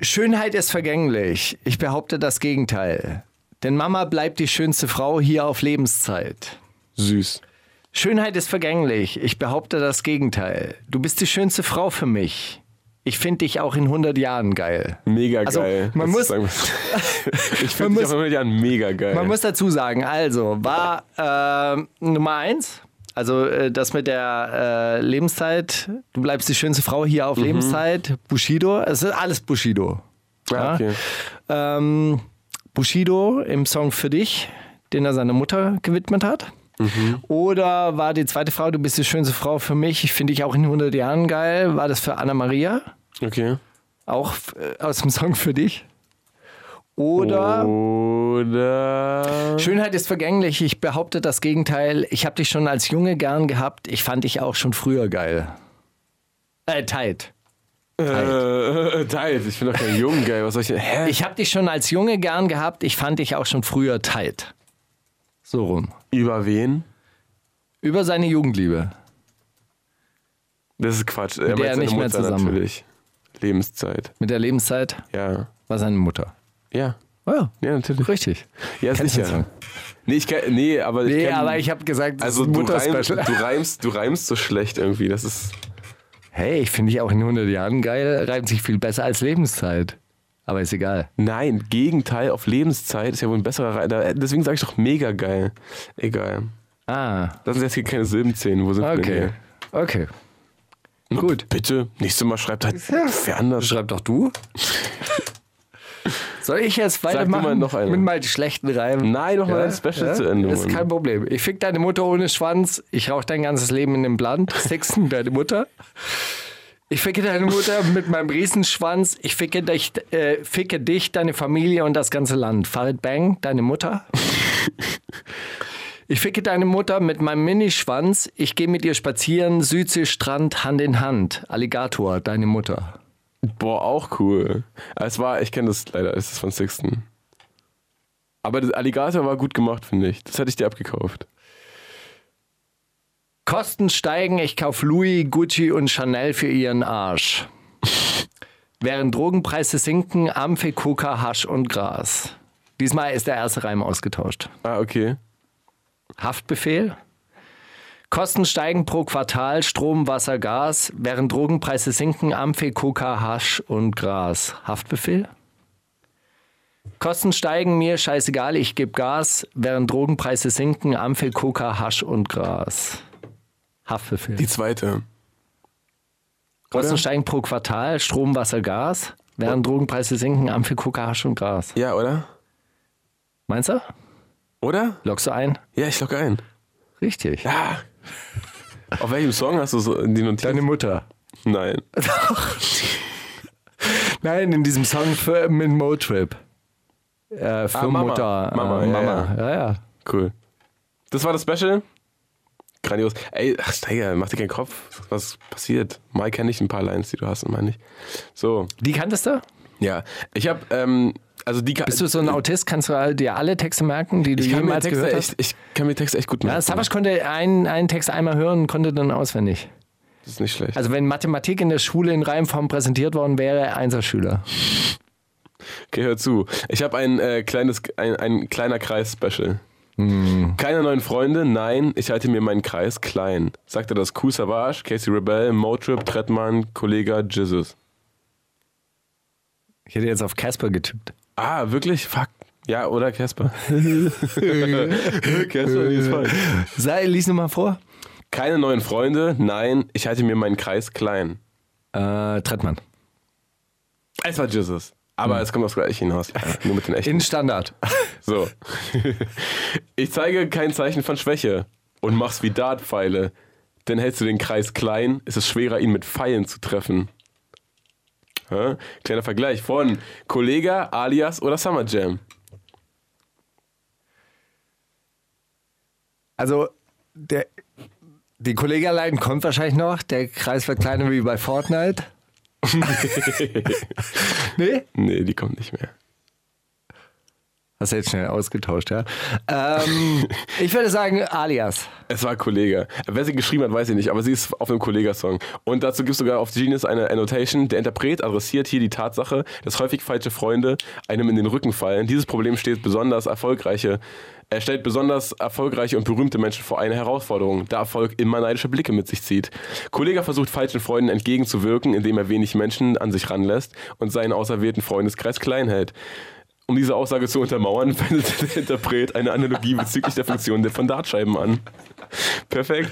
Schönheit ist vergänglich. Ich behaupte das Gegenteil. Denn Mama bleibt die schönste Frau hier auf Lebenszeit. Süß. Schönheit ist vergänglich. Ich behaupte das Gegenteil. Du bist die schönste Frau für mich. Ich finde dich auch in 100 Jahren geil. Mega Also, geil. man muss- ich finde dich auf jeden Fall mega geil. Man muss dazu sagen, also war äh, Nummer eins, also äh, das mit der äh, Lebenszeit, du bleibst die schönste Frau hier auf Lebenszeit, Bushido, es ist alles Bushido. ja, okay. Ähm, Bushido im Song Für dich, den er seiner Mutter gewidmet hat. Oder war die zweite Frau, du bist die schönste Frau für mich, ich finde dich auch in 100 Jahren geil, war das für Anna Maria, Okay. auch äh, aus dem Song Für dich. Oder Oder. Schönheit ist vergänglich. Ich behaupte das Gegenteil. Ich habe dich schon als Junge gern gehabt. Ich fand dich auch schon früher geil. Äh, tight. Äh, Teilt. Ich finde doch keinen Jungen geil. Was soll ich denn? Hä? Ich habe dich schon als Junge gern gehabt. Ich fand dich auch schon früher tight. So rum. Über wen? Über seine Jugendliebe. Das ist Quatsch. Er der seine nicht mehr zusammen. Natürlich. Lebenszeit. Mit der Lebenszeit Ja. war seine Mutter. Ja. Oh ja, Ja, natürlich. richtig. Ja, Kennst sicher. Nee, ich kenn, nee, aber ich Nee, kenn, aber ich habe gesagt, das Also ist du reimst, Mutter-Special. du, reimst, du reimst so schlecht irgendwie. Das ist. Hey, ich finde dich auch in 100 Jahren geil. Reimt sich viel besser als Lebenszeit. Aber ist egal. Nein, Gegenteil auf Lebenszeit ist ja wohl ein besserer Reim. Deswegen sage ich doch mega geil. Egal. Ah, Das sind jetzt hier keine Silbenzähne. Wo sind wir denn okay. hier? Okay. Gut. Bitte. Nächstes Mal schreibt halt wer anders. Schreib doch du. Soll ich jetzt weitermachen mal noch eine. mit mal die schlechten Reimen? Nein, noch mal dein Special zu Ende. Ist kein Problem. Ich fick deine Mutter ohne Schwanz. Ich rauch dein ganzes Leben in dem Blunt. Sexen deine Mutter. Ich ficke deine Mutter mit meinem Riesenschwanz. Ich ficke dich, äh, ficke dich, deine Familie und das ganze Land. Farid Bang, deine Mutter. Ich ficke deine Mutter mit meinem Minischwanz. Ich gehe mit ihr spazieren. Südseestrand, Hand in Hand. Alligator, deine Mutter. Boah, auch cool. Es war, ich kenne das leider, es ist von Sixten. Aber das Alligator war gut gemacht, finde ich. Das hätte ich dir abgekauft. Kosten steigen, ich kauf Louis, Gucci und Chanel für ihren Arsch. Während Drogenpreise sinken, Amphe, Coca, Hasch und Gras. Diesmal ist der erste Reim ausgetauscht. Ah, okay. Haftbefehl. Kosten steigen pro Quartal, Strom, Wasser, Gas. Während Drogenpreise sinken, Amphe, Coca, Hasch und Gras. Haftbefehl. Kosten steigen mir, scheißegal, ich geb Gas. Während Drogenpreise sinken, Amphe, Coca, Hasch und Gras. Haftbefehl. Die zweite. Kosten Oder? steigen pro Quartal, Strom, Wasser, Gas. Während Drogenpreise sinken, Ampel, Coca, Hasch und Gras. Ja, oder? Meinst du? Oder? Lockst du ein? Ja, ich locke ein. Richtig. Ja. Auf welchem Song hast du so die Notiz? Deine Mutter. Nein. Nein, in diesem Song für, mit Motrip. Äh, für Ah, Mama. Mutter. Mama, äh, ja, Mama. Ja, ja. Cool. Das war das Special? Grandios. Ey, ach, Steiger, mach dir keinen Kopf. Was passiert? Mal kenne ich ein paar Lines, die du hast, meine ich. So, Die kanntest du? Ja. Ich habe, ähm, also die Bist du so ein Autist? Kannst du dir alle Texte merken, die du ich kann, mir jemals Texte gehört echt, hast? ich kann mir Texte echt gut Ja, merken. Savasch konnte einen, einen Text einmal hören und konnte dann auswendig. das ist nicht schlecht. Also wenn Mathematik in der Schule in Reimform präsentiert worden wäre, Einserschüler. Okay, hör zu. Ich habe ein äh, kleines, ein, ein kleiner Kreis-Special. Hm. Keine neuen Freunde, nein, ich halte mir meinen Kreis klein. Sagte das Cool Savage, Casey Rebel, Motrip, Trettmann, Kollega, Jesus. Ich hätte jetzt auf Casper getippt. Ah, wirklich? Fuck. Ja, oder Casper? Casper, die ist falsch. Sei, lies nochmal vor. Keine neuen Freunde, nein, ich halte mir meinen Kreis klein. Äh, Trettmann. Es war Jesus. Aber es kommt aufs Gleiche hinaus. Nur mit den echten. In Standard. So. Ich zeige kein Zeichen von Schwäche und mach's wie Dartpfeile. Denn hältst du den Kreis klein, ist es schwerer, ihn mit Pfeilen zu treffen. Hä? Kleiner Vergleich von Kollega, Alias oder Summer Jam. Also, der, die Kollegialein kommt wahrscheinlich noch. Der Kreis wird kleiner wie bei Fortnite. Nee? Nee, die kommt nicht mehr. Hast du jetzt schnell ausgetauscht, ja? Ähm, ich würde sagen, alias. Es war Kollege. Wer sie geschrieben hat, weiß ich nicht, aber sie ist auf einem Kollegasong. Und dazu gibt es sogar auf Genius eine Annotation. Der Interpret adressiert hier die Tatsache, dass häufig falsche Freunde einem in den Rücken fallen. Dieses Problem steht besonders erfolgreiche, er stellt besonders erfolgreiche und berühmte Menschen vor eine Herausforderung, da Erfolg immer neidische Blicke mit sich zieht. Kollege versucht falschen Freunden entgegenzuwirken, indem er wenig Menschen an sich ranlässt und seinen auserwählten Freundeskreis klein hält. Um diese Aussage zu untermauern, wendet der Interpret eine Analogie bezüglich der Funktion von Dartscheiben an. Perfekt.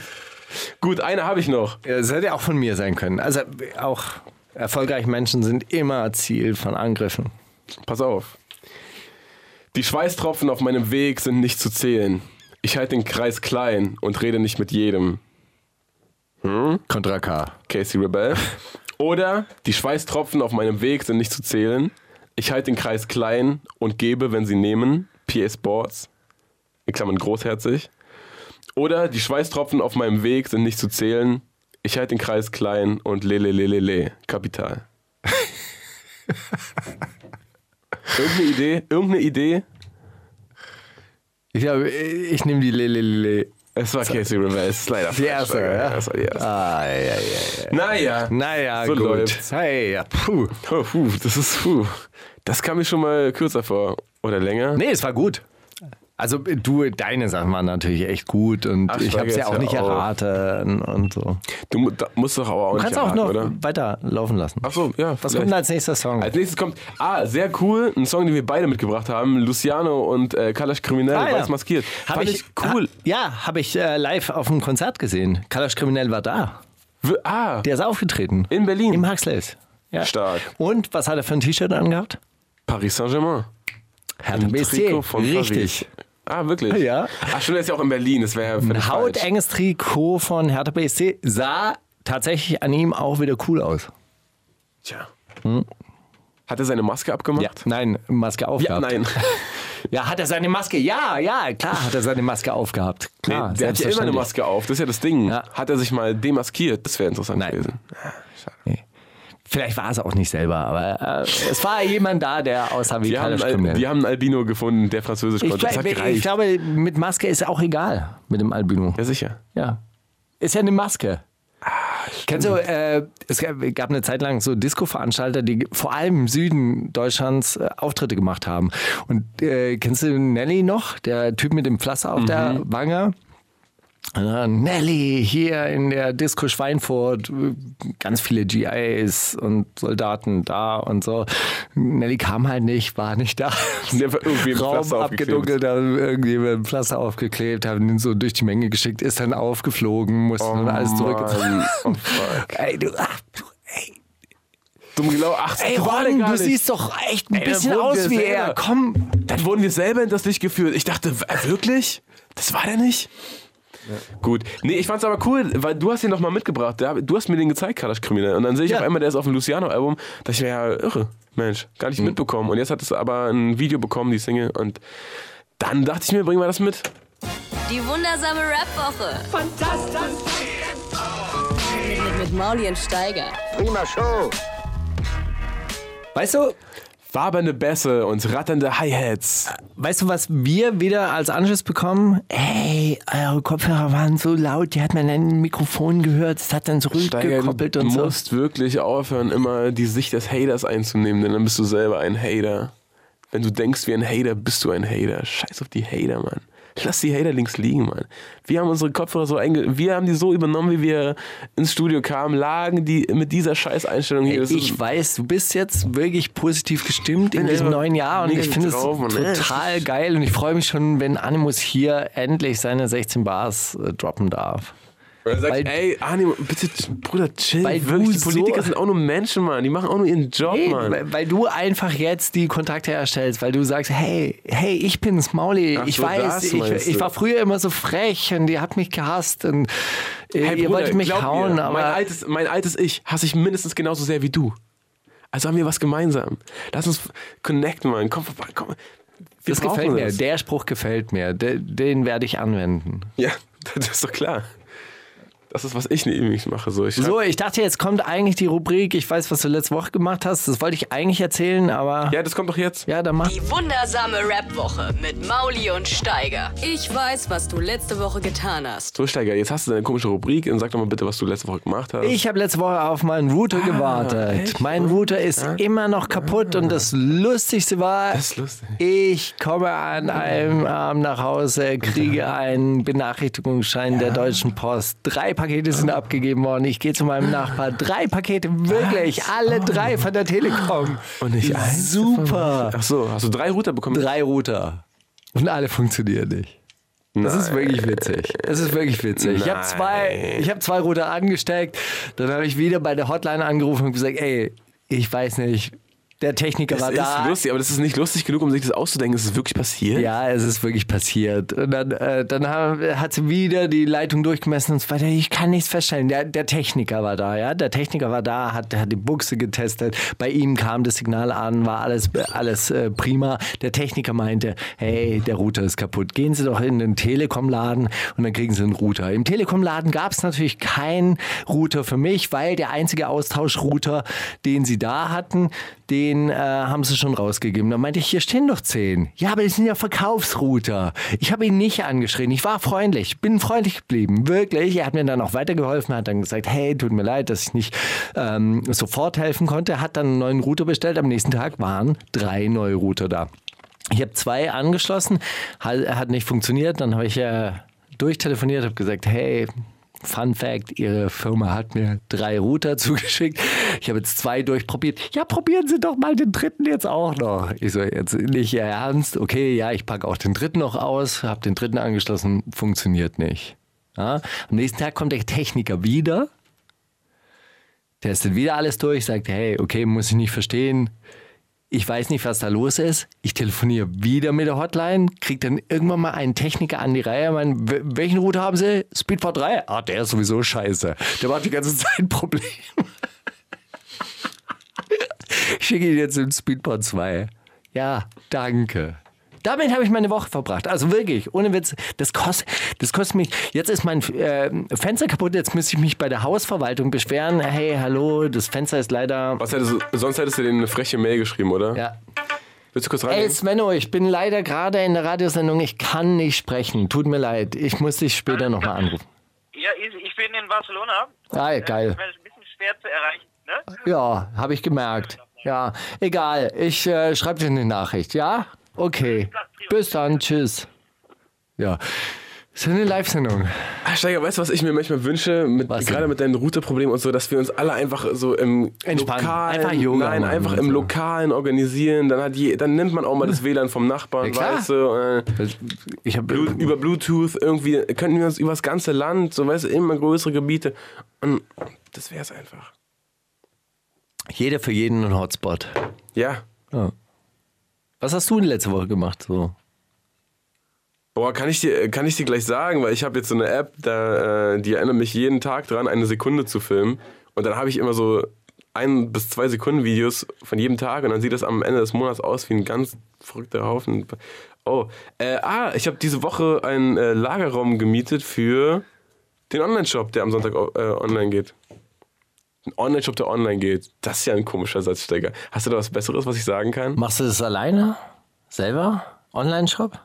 Gut, eine habe ich noch. Ja, Das hätte auch von mir sein können. Also auch erfolgreiche Menschen sind immer Ziel von Angriffen. Pass auf. Die Schweißtropfen auf meinem Weg sind nicht zu zählen. Ich halte den Kreis klein und rede nicht mit jedem. Contra K. Casey Rebel. Oder die Schweißtropfen auf meinem Weg sind nicht zu zählen. Ich halte den Kreis klein und gebe, wenn sie nehmen. PA Sports. In Klammern großherzig. Oder die Schweißtropfen auf meinem Weg sind nicht zu zählen. Ich halte den Kreis klein und lele lele le. Kapital. Irgendeine Idee? Irgendeine Idee? Ich, glaube, ich nehme die Lelelele. Es war Casey Rebel. Es ist leider Die erste, falsch. ja? Das war die erste. Ah, ja, ja, ja. Naja. Naja, So gut. läuft's. Hey, ja, puh. Oh, puh, das ist puh. Das kam mir schon mal kürzer vor. Oder länger. Nee, es war gut. Also du, deine Sachen waren natürlich echt gut und Ach, ich habe es ja auch nicht auf. erraten und so. Du musst doch aber auch Du kannst auch erraten, noch oder? weiter laufen lassen. Ach so, ja. Was vielleicht. kommt denn als nächster Song? Als nächstes kommt, ah, sehr cool, ein Song, den wir beide mitgebracht haben. Luciano und äh, Kalash Kriminell, Ah, ja. weiß maskiert. Hab Fand ich, cool. Ha, ja, habe ich äh, live auf einem Konzert gesehen. Kalash Kriminell war da. W- ah, Der ist aufgetreten. in Berlin. Im Huxleys. Ja. Stark. Und was hat er für ein T-Shirt angehabt? Paris Saint-Germain. Hertha Ein BSC. Trikot von Richtig. Paris. Ah, wirklich? Ja. Ach, stimmt, der ist ja auch in Berlin. Das wäre ja Ein hautenges Trikot von Hertha BSC sah tatsächlich an ihm auch wieder cool aus. Tja. Hat er seine Maske abgemacht? Nein, Maske Ja, aufgehabt. nein. Ja, hat er seine Maske? Ja, ja, klar hat er seine Maske aufgehabt. Nee, Klar, der hat ja immer eine. Maske auf. Das ist ja das Ding. Ja. Hat er sich mal demaskiert? Das wäre interessant Nein. gewesen. Nee. Vielleicht war es auch nicht selber, aber äh, es war jemand da, der aussah wie Wir haben, wir haben einen Albino gefunden, der Französisch Ich, konnte. Hat glaub, ich glaube, mit Maske ist auch egal, mit dem Albino. ja, sicher. Ja. Ist ja eine Maske. Ah, Kennst du, äh, es gab, eine Zeit lang so Disco-Veranstalter, die vor allem im Süden Deutschlands äh, Auftritte gemacht haben. Und äh, kennst du Nelly noch? Der Typ mit dem Pflaster auf der Mhm. Wange? Nelly hier in der Disco Schweinfurt, ganz viele GIs und Soldaten da und so. Nelly kam halt nicht, war nicht da. Der war irgendwie Raum abgedunkelt, haben irgendwie mit dem Pflaster aufgeklebt, haben ihn so durch die Menge geschickt, ist dann aufgeflogen, musste dann alles zurückgezogen. Oh. Ey, du, ach, du, ey, Dumm genau. Ach, ey Ron, du nicht. siehst doch echt ein Ey, bisschen aus wie selber- er. Komm, Dann wurden wir selber in das Licht geführt. Ich dachte, wirklich? Das war der nicht? Gut. Nee, ich fand's aber cool, weil du hast ihn noch mal mitgebracht. Du hast mir den gezeigt, Kalash Kriminell. Und dann sehe ich Ja. auf einmal, der ist auf dem Luciano-Album. Da ich mir ja irre. Mensch, gar Mhm. nicht mitbekommen. Und jetzt hat es aber ein Video bekommen, die Single. Und dann dachte ich mir, bringen wir das mit. Die wundersame Rap-Woche. Fantastisch. Mit, mit, mit Mauli und Steiger. weißt du, Wabernde Bässe und ratternde Hi-Hats. weißt du, was wir wieder als Anschluss bekommen? Ey, eure Kopfhörer waren so laut, die hat man in den Mikrofon gehört, es hat dann zurückgekoppelt du und so. musst wirklich aufhören, immer die Sicht des Haters einzunehmen, denn dann bist du selber ein Hater. Wenn du denkst wie ein Hater, bist du ein Hater. Scheiß auf die Hater, Mann. Lass die Hater links liegen, Mann. Wir haben unsere Kopfhörer so einge wir haben die so übernommen, wie wir ins Studio kamen, lagen die mit dieser Scheißeinstellung hier. Das Ich weiß, du bist jetzt wirklich positiv gestimmt in diesem neuen Jahr und ich finde es total geil und ich freue mich schon, wenn Animus hier endlich seine 16 Bars äh, droppen darf. Und er sagt, weil- ey, Arne, bitte, Bruder, chill. Weil wirklich, die Politiker so- sind auch nur Menschen, Mann. Die machen auch nur ihren Job, Nee, Mann. weil, weil du einfach jetzt die Kontakte erstellst, weil du sagst, hey, hey, ich bin's, Mauli, Ach ich so, weiß, ich, ich war früher immer so frech und ihr habt mich gehasst und Hey, ihr Bruder, wolltet mich hauen, mir, aber mein altes, mein altes Ich hasse ich mindestens genauso sehr wie du. Also haben wir was gemeinsam. Lass uns connecten, Mann. Komm vorbei, komm. Wir das gefällt mir. das. Der Spruch gefällt mir. Den, den werde ich anwenden. Ja, das ist doch klar. Das ist, was ich nämlich mache. So, ich So, ich dachte, jetzt kommt eigentlich die Rubrik, ich weiß, was du letzte Woche gemacht hast. Das wollte ich eigentlich erzählen, aber ja, das kommt doch jetzt. ja, dann mach. Die wundersame Rap-Woche mit Mauli und Steiger. Ich weiß, was du letzte Woche getan hast. So, Steiger, jetzt hast du deine komische Rubrik und sag doch mal bitte, was du letzte Woche gemacht hast. Ich habe letzte Woche auf meinen Router Ah, gewartet. Mein Router ist immer noch kaputt und das Lustigste war, Das ist lustig. ich komme an einem Abend nach Hause, kriege einen Benachrichtigungsschein der Deutschen Post. Drei Pakete sind abgegeben worden. Ich gehe zu meinem Nachbar. Drei Pakete, wirklich, alle drei von der Telekom. Und nicht eins Super. Ach so, hast du drei Router bekommen? Drei Router. Und alle funktionieren nicht. Das ist wirklich witzig. Das ist wirklich witzig. Ich habe zwei, ich hab zwei Router angesteckt. Dann habe ich wieder bei der Hotline angerufen und gesagt, ey, ich weiß nicht, der Techniker Das war ist da. lustig, aber das ist nicht lustig genug, um sich das auszudenken. Ist es wirklich passiert? Ja, es ist wirklich passiert. Und dann, äh, dann haben- hat sie wieder die Leitung durchgemessen und so weiter. Ich kann nichts feststellen. Der, der Techniker war da, ja. Der Techniker war da, hat, hat die Buchse getestet. Bei ihm kam das Signal an, war alles, alles äh, prima. Der Techniker meinte, hey, der Router ist kaputt. Gehen Sie doch in den Telekom-Laden und dann kriegen Sie einen Router. Im Telekom-Laden gab es natürlich keinen Router für mich, weil der einzige Austauschrouter, den sie da hatten, den äh, haben sie schon rausgegeben. Da meinte ich, hier stehen doch zehn. Ja, aber das sind ja Verkaufsrouter. Ich habe ihn nicht angeschrien. Ich war freundlich, bin freundlich geblieben. Wirklich. Er hat mir dann auch weitergeholfen, hat dann gesagt, hey, tut mir leid, dass ich nicht ähm, sofort helfen konnte. Hat dann einen neuen Router bestellt. Am nächsten Tag waren drei neue Router da. Ich habe zwei angeschlossen, hat, hat nicht funktioniert. Dann habe ich äh, durchtelefoniert, habe gesagt, hey, Fun Fact, Ihre Firma hat mir drei Router zugeschickt. Ich habe jetzt zwei durchprobiert. Ja, probieren Sie doch mal den dritten jetzt auch noch. Ich so, jetzt nicht Ihr Ernst? Okay, ja, ich packe auch den dritten noch aus, habe den dritten angeschlossen, funktioniert nicht. Ja, am nächsten Tag kommt der Techniker wieder, testet wieder alles durch, sagt, hey, okay, muss ich nicht verstehen. Ich weiß nicht, was da los ist. Ich telefoniere wieder mit der Hotline, kriege dann irgendwann mal einen Techniker an die Reihe. Mein, welchen Router haben Sie? Speedport 3? Ah, der ist sowieso scheiße. Der macht die ganze Zeit ein Problem. ich schicke ihn jetzt in Speedport 2. Ja, danke. Damit habe ich meine Woche verbracht. Also wirklich, ohne Witz. Das kostet, das kostet mich. Jetzt ist mein äh, Fenster kaputt. Jetzt müsste ich mich bei der Hausverwaltung beschweren. Hey, hallo, das Fenster ist leider. Was hättest du, sonst hättest du denen eine freche Mail geschrieben, oder? Ja. Willst du kurz Ey, reingehen? Svenno, ich bin leider gerade in der Radiosendung. Ich kann nicht sprechen. Tut mir leid. Ich muss dich später nochmal anrufen. Ja, ich ich bin in Barcelona. Ah, geil. Das wäre ein bisschen schwer zu erreichen, ne? Ja, habe ich gemerkt. Ja, egal. Ich äh, schreibe dir eine Nachricht, ja? Okay. Bis dann. Tschüss. Ja. Ist ja eine Live-Sendung. Ah, Steiger, weißt du, was ich mir manchmal wünsche? Mit, gerade mit deinen Routerproblemen und so, dass wir uns alle einfach so im Entspannen. Lokalen, Einfach Yoga nein, machen einfach im so. Lokalen organisieren. Dann, hat je, dann nimmt man auch mal das WLAN vom Nachbarn, Ja, weißt du? Ich habe Blu- über Bluetooth irgendwie, könnten wir uns über das ganze Land, so weißt du, immer größere Gebiete. Und das wäre es einfach. jeder für jeden einen Hotspot. Ja. Was hast du denn letzte Woche gemacht? So? Boah, kann ich dir, kann ich dir gleich sagen, weil ich habe jetzt so eine App, da, äh, die erinnert mich jeden Tag dran, eine Sekunde zu filmen. Und dann habe ich immer so ein bis zwei Sekunden Videos von jedem Tag und dann sieht das am Ende des Monats aus wie ein ganz verrückter Haufen. Oh, äh, ah, ich habe diese Woche einen äh, Lagerraum gemietet für den Online-Shop, der am Sonntag äh, online geht. Ein Online-Shop, der online geht. Das ist ja ein komischer Satzstecker. Hast du da was Besseres, was ich sagen kann? Machst du das alleine? Selber? Online-Shop?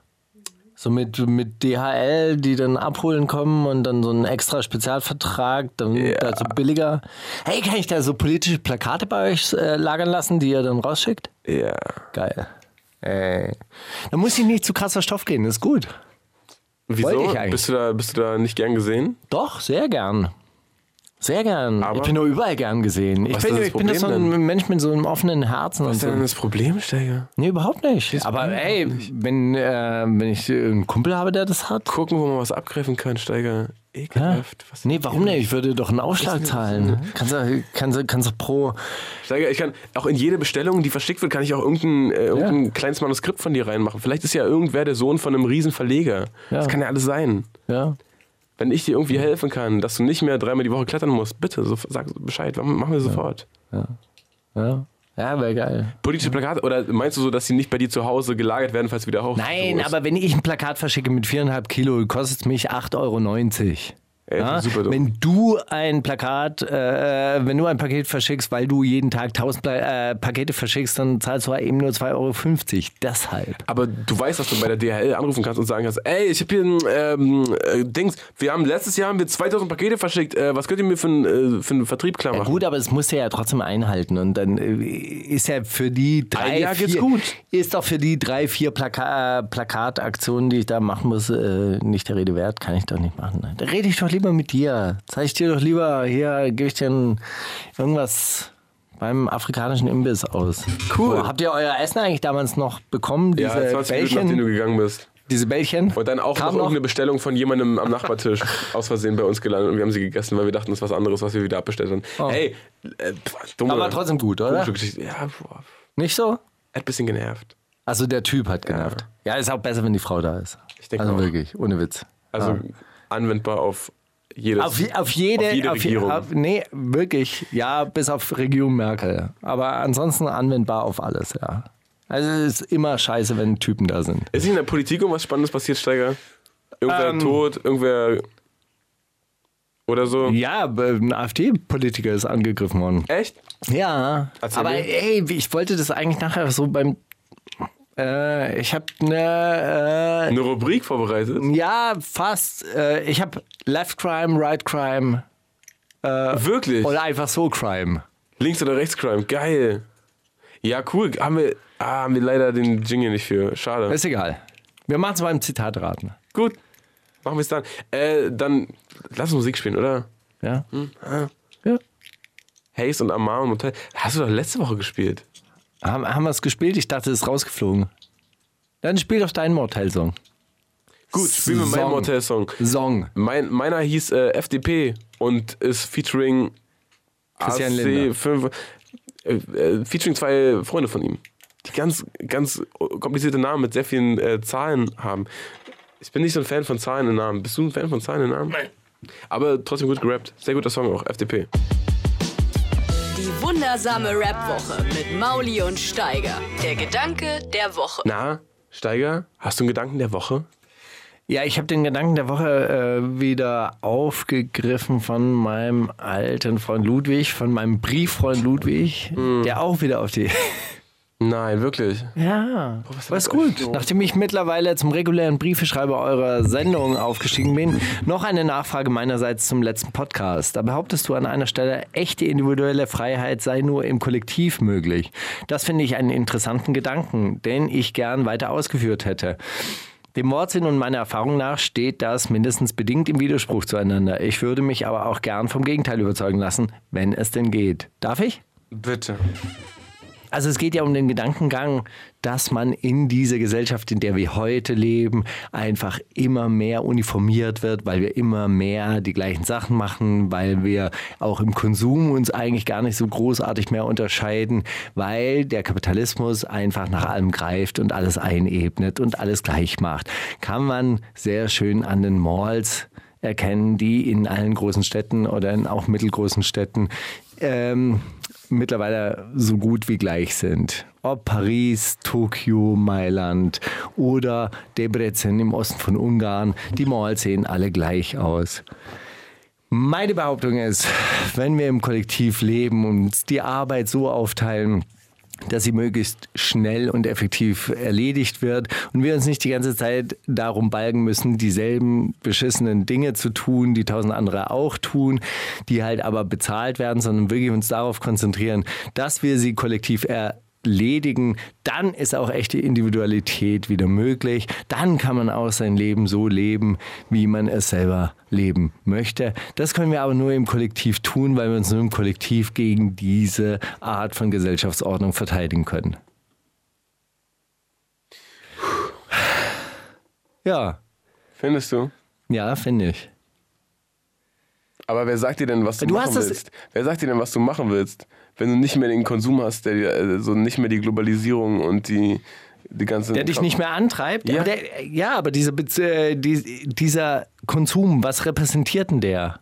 So mit, mit DHL, die dann abholen kommen und dann so einen extra Spezialvertrag, dann da so billiger. Hey, kann ich da so politische Plakate bei euch äh, lagern lassen, die ihr dann rausschickt? Ja. Geil. Ey. Da muss ich nicht zu krasser Stoff gehen, das ist gut. Wieso? Bist du, da, bist du da nicht gern gesehen? Doch, sehr gern. Sehr gern. Aber- ich bin nur überall gern gesehen. Ich bin, das ich bin das so ein Mensch mit so einem offenen Herzen Was und ist so. denn das Problem, Steiger? Nee, überhaupt nicht. Aber ey, wenn, äh, wenn ich einen Kumpel habe, der das hat. Gucken, wo man was abgreifen kann, Steiger. Ekelhaft. Was Nee, warum nicht? Ich würde doch einen Aufschlag zahlen. Kannst du, kannst du, kannst du pro. Steiger, ich kann auch in jede Bestellung, die verschickt wird, kann ich auch irgendein, äh, irgendein kleines Manuskript von dir reinmachen. Vielleicht ist ja irgendwer der Sohn von einem riesen Verleger. Das kann ja alles sein. Ja. Wenn ich dir irgendwie helfen kann, dass du nicht mehr dreimal die Woche klettern musst, bitte, so, sag Bescheid, machen wir sofort. Ja, ja wäre geil. Politische Plakate, oder meinst du so, dass sie nicht bei dir zu Hause gelagert werden, falls du wieder hoch Nein, aber wenn ich ein Plakat verschicke mit viereinhalb Kilo, kostet es mich 8,90 Euro. Ey, Ja? Wenn du ein Plakat, äh, wenn du ein Paket verschickst, weil du jeden Tag 1000 Pla äh, Pakete verschickst, dann zahlst du halt eben nur 2,50 Euro. Deshalb. Aber du weißt, dass du bei der DHL anrufen kannst und sagen kannst, ey, ich habe hier ein ähm, äh, Dings, wir haben letztes Jahr haben wir 2000 Pakete verschickt, äh, was könnt ihr mir für, einen, äh, für einen Vertrieb klar Ja, machen? gut, aber es musst du ja trotzdem einhalten. Und dann äh, ist ja für die drei, Ein Jahr geht's vier, gut. ist doch für die drei, vier Plaka äh, Plakataktionen, die ich da machen muss, äh, nicht der Rede wert. Kann ich doch nicht machen. Da rede ich doch lieber mit dir. Zeig ich dir doch lieber, hier gebe ich dir irgendwas beim afrikanischen Imbiss aus. Cool. Oh, habt ihr euer Essen eigentlich damals noch bekommen? Diese ja, 20 Minuten, nachdem du Bällchen? gegangen bist. Diese Bällchen? Und dann auch noch irgendeine Bestellung von jemandem am Nachbartisch aus Versehen bei uns gelandet und wir haben sie gegessen, weil wir dachten, das ist was anderes, was wir wieder abbestellt haben. Oh. Hey, äh, pff, dumme, Aber trotzdem gut, oder? Ja, boah, Nicht so? hat ein bisschen genervt. Also der Typ hat genervt. Ja, ist auch besser, wenn die Frau da ist. Ich denke also auch. wirklich, ohne Witz. Also Ja. anwendbar auf jedes. Auf, auf jede, auf jede auf je- Regierung. auf- nee, wirklich. Ja, bis auf Regierung Merkel. Aber ansonsten anwendbar auf alles, ja. Also es ist immer scheiße, wenn Typen da sind. Ist nicht in der Politik irgendwas Spannendes passiert, Steiger? Irgendwer Ähm. tot, irgendwer. Oder so? Ja, ein AfD-Politiker ist angegriffen worden. Echt? Ja, Erzähl aber mir. ey, ich wollte das eigentlich nachher so beim... Äh, ich habe eine... Eine Rubrik vorbereitet? Äh, ja, fast. Äh, ich habe Left Crime, Right Crime Wirklich? oder einfach so Crime. Links- oder Rechtscrime? Geil. Ja, cool. Haben wir, ah, haben wir leider den Jingle nicht für. Schade. Ist egal. Wir machen es beim Zitat raten. Gut. Machen wir es dann. Äh, dann lass Musik spielen, oder? Ja? Hm? ja. Haze und Amar und Motel. Hast du doch letzte Woche gespielt. Haben, haben wir es gespielt? Ich dachte, es ist rausgeflogen. Dann spiel doch deinen Mortel-Song. Gut, spielen wir meinen Song. Motel-Song. Song. Mein, meiner hieß äh, FDP und ist featuring Christian Lindner. AC5, äh, äh, featuring zwei Freunde von ihm, die ganz, ganz komplizierte Namen mit sehr vielen äh, Zahlen haben. Ich bin nicht so ein Fan von Zahlen in Namen. Bist du ein Fan von Zahlen in Namen? Nein. Aber trotzdem gut gerappt. Sehr guter Song auch, FDP. Wundersame Rap-Woche mit Mauli und Steiger. Der Gedanke der Woche. Na, Steiger, hast du einen Gedanken der Woche? Ja, ich habe den Gedanken der Woche äh, wieder aufgegriffen von meinem alten Freund Ludwig, von meinem Brieffreund Ludwig, der auch wieder auf die. Nein, wirklich. Ja, was ist gut. das? Nachdem ich mittlerweile zum regulären Briefeschreiber eurer Sendung aufgestiegen bin, noch eine Nachfrage meinerseits zum letzten Podcast. Da behauptest du an einer Stelle, echte individuelle Freiheit sei nur im Kollektiv möglich. Das finde ich einen interessanten Gedanken, den ich gern weiter ausgeführt hätte. Dem Wortsinn und meiner Erfahrung nach steht das mindestens bedingt im Widerspruch zueinander. Ich würde mich aber auch gern vom Gegenteil überzeugen lassen, wenn es denn geht. Darf ich? Bitte. Also es geht ja um den Gedankengang, dass man in dieser Gesellschaft, in der wir heute leben, einfach immer mehr uniformiert wird, weil wir immer mehr die gleichen Sachen machen, weil wir auch im Konsum uns eigentlich gar nicht so großartig mehr unterscheiden, weil der Kapitalismus einfach nach allem greift und alles einebnet und alles gleich macht. Kann man sehr schön an den Malls erkennen, die in allen großen Städten oder in auch mittelgroßen Städten ähm, mittlerweile so gut wie gleich sind. Ob Paris, Tokio, Mailand oder Debrecen im Osten von Ungarn, die Malls sehen alle gleich aus. Meine Behauptung ist, wenn wir im Kollektiv leben und die Arbeit so aufteilen, dass sie möglichst schnell und effektiv erledigt wird und wir uns nicht die ganze Zeit darum balgen müssen, dieselben beschissenen Dinge zu tun, die tausend andere auch tun, die halt aber bezahlt werden, sondern wirklich uns darauf konzentrieren, dass wir sie kollektiv erledigen, dann ist auch echte Individualität wieder möglich. Dann kann man auch sein Leben so leben, wie man es selber leben möchte. Das können wir aber nur im Kollektiv tun, weil wir uns nur im Kollektiv gegen diese Art von Gesellschaftsordnung verteidigen können. Ja, Findest du? ja, finde ich. Aber wer sagt dir denn, was du, Du machen willst? Wer sagt dir denn, was du machen willst, wenn du nicht mehr den Konsum hast, der also nicht mehr die Globalisierung und die, die ganze. Der dich nicht mehr antreibt? Ja. Aber der, ja, aber diese, äh, die, dieser Konsum, was repräsentiert denn der?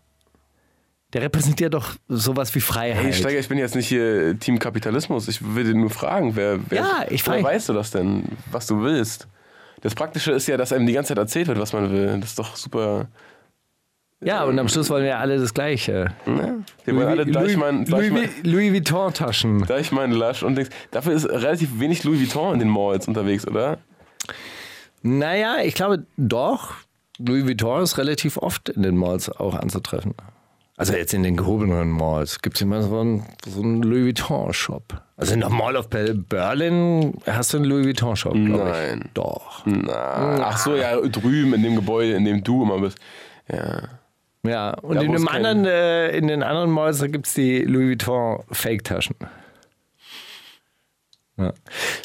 Der repräsentiert doch sowas wie Freiheit. Hey, Steiger, ich bin jetzt nicht hier Team Kapitalismus. Ich will dir nur fragen, wer, wer, Ja, ich woher weißt du das denn, was du willst? Das Praktische ist ja, dass einem die ganze Zeit erzählt wird, was man will. Das ist doch super Ja, und am Schluss wollen wir alle das Gleiche. Wir wollen alle Louis, Deichmann, Louis, Deichmann, Louis Vuitton-Taschen. Deichmann, Lush und Dings. Dafür ist relativ wenig Louis Vuitton in den Malls unterwegs, oder? Naja, ich glaube doch. Louis Vuitton ist relativ oft in den Malls auch anzutreffen. Also jetzt in den gehobenen Malls gibt es immer so einen, so einen Louis Vuitton-Shop. Also in der Mall of Berlin hast du einen Louis Vuitton-Shop, glaube ich. Nein. Doch. Na, ach so, ja, drüben in dem Gebäude, in dem du immer bist. Ja. Ja, und in, dem anderen, äh, in den anderen Malls gibt es die Louis Vuitton Fake-Taschen. Ja.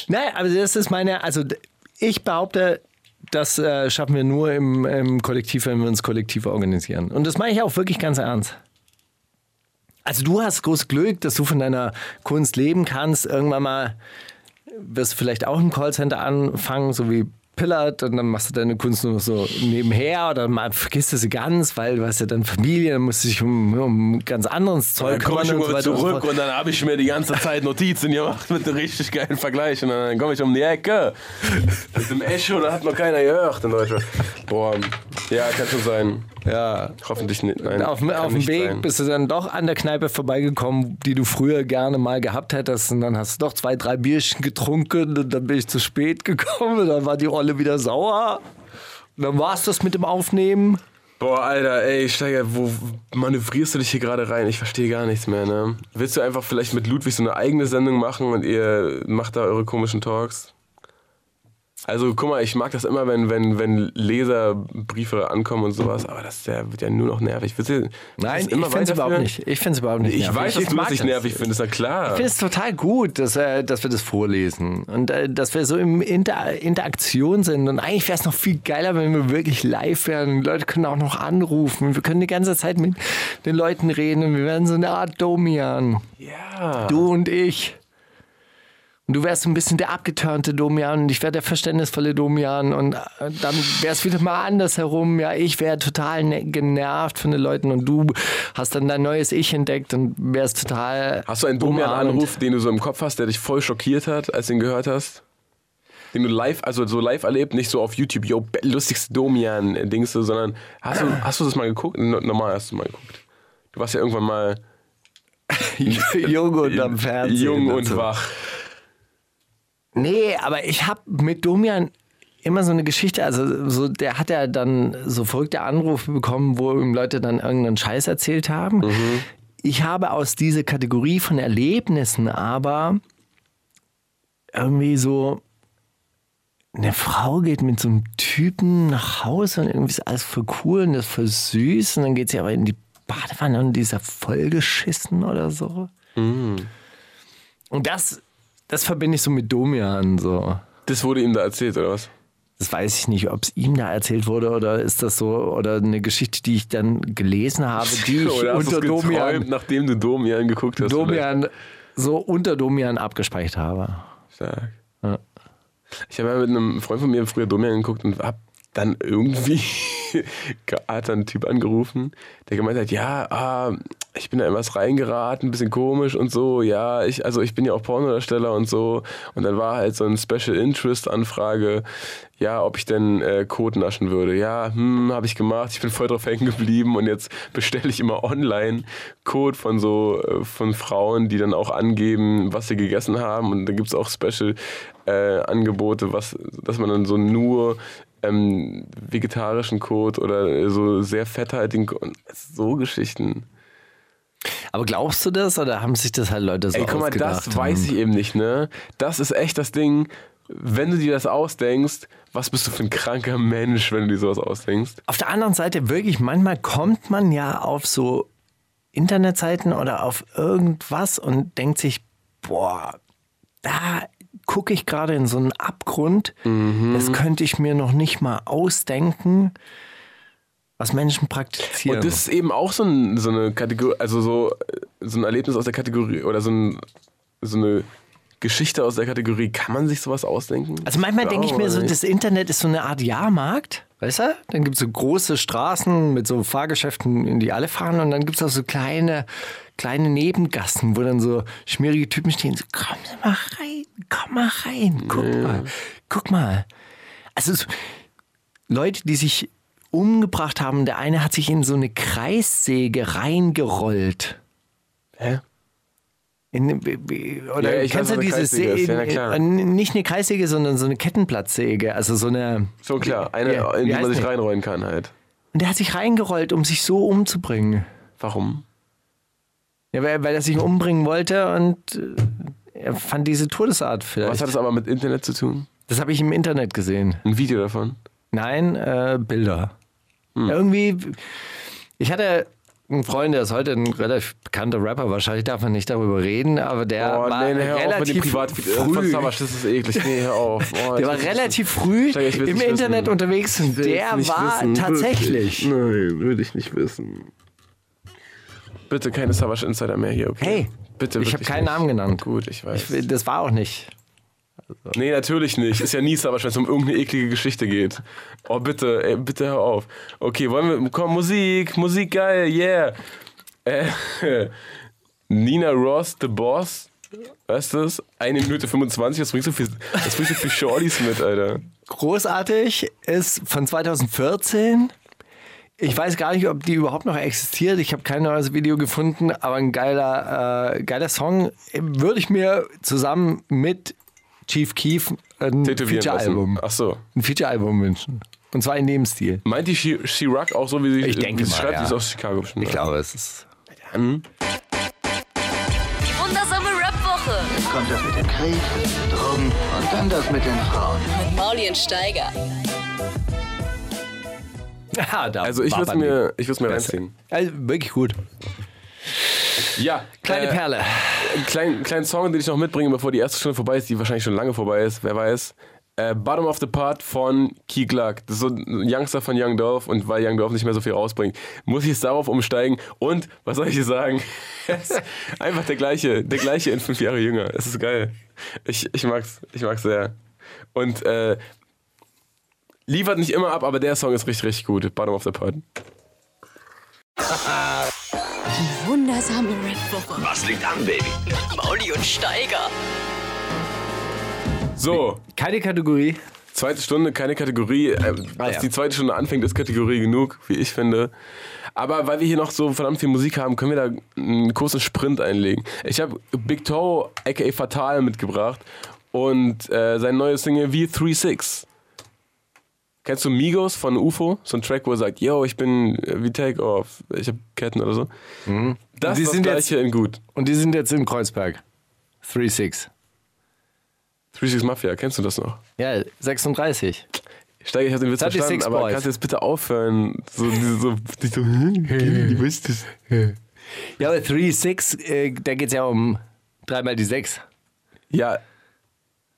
Naja, aber das ist meine, also ich behaupte, das äh, schaffen wir nur im, im Kollektiv, wenn wir uns kollektiv organisieren. Und das meine ich auch wirklich ganz ernst. Also du hast großes Glück, dass du von deiner Kunst leben kannst. Irgendwann mal wirst du vielleicht auch im Callcenter anfangen, so wie Pillard, und dann machst du deine Kunst nur so nebenher oder mal vergisst du sie ganz, weil du hast ja dann Familie, dann musst du dich um, um ganz anderes Zeug Dann komme ich kümmern und so weiter und so zurück und dann habe ich mir die ganze Zeit Notizen gemacht mit einem richtig geilen Vergleich. Und dann komme ich um die Ecke mit dem Echo, da hat noch keiner gehört in Deutschland. Boah, ja, kann schon sein. Ja. Hoffentlich nicht. Nein, Auf, auf dem Weg sein. bist du dann doch an der Kneipe vorbeigekommen, die du früher gerne mal gehabt hättest. Und dann hast du doch zwei, drei Bierchen getrunken und dann bin ich zu spät gekommen. Und dann war die Rolle wieder sauer. Und dann war es das mit dem Aufnehmen. Boah, Alter, ey, Steiger, wo manövrierst du dich hier gerade rein? Ich verstehe gar nichts mehr, ne? Willst du einfach vielleicht mit Ludwig so eine eigene Sendung machen und ihr macht da eure komischen Talks? Also, guck mal, ich mag das immer, wenn, wenn, wenn Leserbriefe ankommen und sowas, aber das der wird ja nur noch nervig. Willst Nein, ich finde es überhaupt nicht. Ich finde es überhaupt nicht. Ich nervig. weiß, dass du das nicht nervig findest, na klar. Ich finde es total gut, dass, äh, dass wir das vorlesen und äh, dass wir so in Inter Interaktion sind. Und eigentlich wäre es noch viel geiler, wenn wir wirklich live wären. Die Leute können auch noch anrufen. Wir können die ganze Zeit mit den Leuten reden. Und wir werden so eine Art Domian. ja. Du und ich. Und du wärst so ein bisschen der abgeturnte Domian und ich wäre der verständnisvolle Domian und äh, dann wäre es wieder mal andersherum. Ja, ich wäre total ne genervt von den Leuten und du hast dann dein neues Ich entdeckt und wärst total. Hast du einen. Domian-Anruf, den du so im Kopf hast, der dich voll schockiert hat, als du ihn gehört hast? Den du live, also so live erlebt, nicht so auf YouTube, yo, lustigste Domian-Dings, so, sondern hast du, hast du das mal geguckt? No- Normal hast du mal geguckt. Du warst ja irgendwann mal Jung und am Fernsehen. jung und so. wach. Nee, aber ich habe mit Domian immer so eine Geschichte, also so, der hat ja dann so verrückte Anrufe bekommen, wo ihm Leute dann irgendeinen Scheiß erzählt haben. Ich habe aus dieser Kategorie von Erlebnissen aber irgendwie so, eine Frau geht mit so einem Typen nach Hause und irgendwie ist alles voll cool und das ist voll süß und dann geht sie aber in die Badewanne und die ist ja vollgeschissen oder so. Und das, das verbinde ich so mit Domian so. Das wurde ihm da erzählt, oder was? Das weiß ich nicht, ob es ihm da erzählt wurde oder ist das so oder eine Geschichte, die ich dann gelesen habe, die ich oder hast unter Domian, nachdem du Domian geguckt hast? Domian so unter Domian abgespeichert habe. Stark. Ja. Ich habe ja mit einem Freund von mir früher Domian geguckt und hab dann irgendwie hat dann ein Typ angerufen, der gemeint hat, ja, ah, ich bin da in was reingeraten, ein bisschen komisch und so, ja, ich, also ich bin ja auch Pornodarsteller und so. Und dann war halt so ein Special Interest Anfrage, ja, ob ich denn äh, Code naschen würde. Ja, hm, habe ich gemacht, ich bin voll drauf hängen geblieben und jetzt bestelle ich immer online Code von so, äh, von Frauen, die dann auch angeben, was sie gegessen haben. Und da gibt es auch Special äh, Angebote, was, dass man dann so nur ähm, vegetarischen Code oder so sehr fetthaltigen Code, so Geschichten. Aber glaubst du das oder haben sich das halt Leute so Ey, guck mal, ausgedacht? das weiß ich eben nicht, ne? Das ist echt das Ding, wenn du dir das ausdenkst, was bist du für ein kranker Mensch, wenn du dir sowas ausdenkst? Auf der anderen Seite wirklich, manchmal kommt man ja auf so Internetseiten oder auf irgendwas und denkt sich, boah, da gucke ich gerade in so einen Abgrund. Mhm. Das könnte ich mir noch nicht mal ausdenken, was Menschen praktizieren. Und das ist eben auch so, ein, so eine Kategorie, also so, so ein Erlebnis aus der Kategorie oder so, ein, so eine Geschichte aus der Kategorie. Kann man sich sowas ausdenken? Also manchmal denke ich mir so, das das Internet ist so eine Art Jahrmarkt, weißt du? Dann gibt es so große Straßen mit so Fahrgeschäften, in die alle fahren und dann gibt es auch so kleine, kleine Nebengassen, wo dann so schmierige Typen stehen, so komm mal rein, komm mal rein, guck mal, guck mal. Also so, Leute, die sich umgebracht haben. Der eine hat sich in so eine Kreissäge reingerollt. Hä? In, oder Ja, kennst du Kreissäge ist. Ja, klar. äh, nicht eine Kreissäge, sondern so eine Kettenblattsäge, also so eine So klar, eine, Ja, in die man sich reinrollen kann halt. und der hat sich reingerollt, um sich so umzubringen. Warum? Ja, weil, weil er sich umbringen wollte und äh, er fand diese Todesart vielleicht. Was hat das aber mit Internet zu tun? das habe ich im Internet gesehen. Ein Video davon? Nein, äh, Bilder. Hm. Irgendwie, ich hatte einen Freund, der ist heute ein relativ bekannter Rapper, wahrscheinlich darf man nicht darüber reden, aber der oh, war nee, nee, hör auf relativ Privat früh. Das ist eklig. Nee, hör auf. Oh, Der war relativ früh im Internet wissen. unterwegs und der war wissen, tatsächlich. Nein, will ich nicht wissen. Bitte keine Savage Insider mehr hier, okay? Hey, Bitte, ich habe keinen nicht. Namen genannt. Gut, ich weiß. Ich, das war auch nicht. Nee, natürlich nicht. Ist ja nie Savage, wenn es um irgendeine eklige Geschichte geht. Oh, bitte, ey, bitte hör auf. Okay, wollen wir. Komm, Musik, Musik geil, yeah. Äh, Nina Ross, The Boss. Weißt du das? Eine Minute 25, das bringst du für, bringst du für Shorties mit, Alter. Großartig ist von 2014. Ich weiß gar nicht, ob die überhaupt noch existiert. Ich habe kein neues Video gefunden, aber ein geiler, äh, geiler Song. Würde ich mir zusammen mit Chief Keef ein Feature-Album. Ach so. ein Feature-Album wünschen. Und zwar in dem Stil. Meint die She- She-Rock auch so, wie sie, Ich denke wie sie mal, schreibt? ja. Die ist aus Chicago bestimmt. Ich glaube, es ist. Dann Die wundersame Rap-Woche Kommt das mit dem Krieg, Drogen und dann das mit den Frauen. mit Mauli und Steiger. Ja, da Also ich würde mir, ich mir reinziehen. Also wirklich gut. Ja, Kleine äh, Perle. Einen kleinen, kleinen Song, den ich noch mitbringe, bevor die erste Stunde vorbei ist, die wahrscheinlich schon lange vorbei ist, wer weiß. Äh, Bottom of the Part von Key Clark. Das ist so ein Youngster von Young Dolph und weil Young Dolph nicht mehr so viel rausbringt, muss ich es darauf umsteigen. Und, was soll ich dir sagen? Einfach der gleiche, der gleiche in fünf Jahre jünger. Es ist geil. Ich, ich mag's, ich mag's sehr. Und äh, liefert nicht immer ab, aber der Song ist richtig, richtig gut. Bottom of the Part. Wundersame Rap-Woche. Was liegt an, Baby? Mauli und Steiger. So, Keine Kategorie. Zweite Stunde, keine Kategorie. Äh, Was ja. die zweite Stunde anfängt, ist Kategorie genug, wie ich finde. Aber weil wir hier noch so verdammt viel Musik haben, können wir da einen kurzen Sprint einlegen. Ich habe Big Toe, aka Fatal, mitgebracht und äh, sein neues Single V36. Kennst du Migos von UFO? So ein Track, wo er sagt, yo, ich bin äh, wie Takeoff, ich habe Ketten oder so. Das. Die ist das sind gleiche in gut. Und die sind jetzt in Kreuzberg. 3-6. 36 Mafia, kennst du das noch? Ja, 36. Steiger, ich habe den Witz 36 verstanden, aber Boys. kannst du jetzt bitte aufhören? So, so, die so, du weißt es. Ja, aber 3-6, äh, da geht es ja um dreimal die 6. Ja.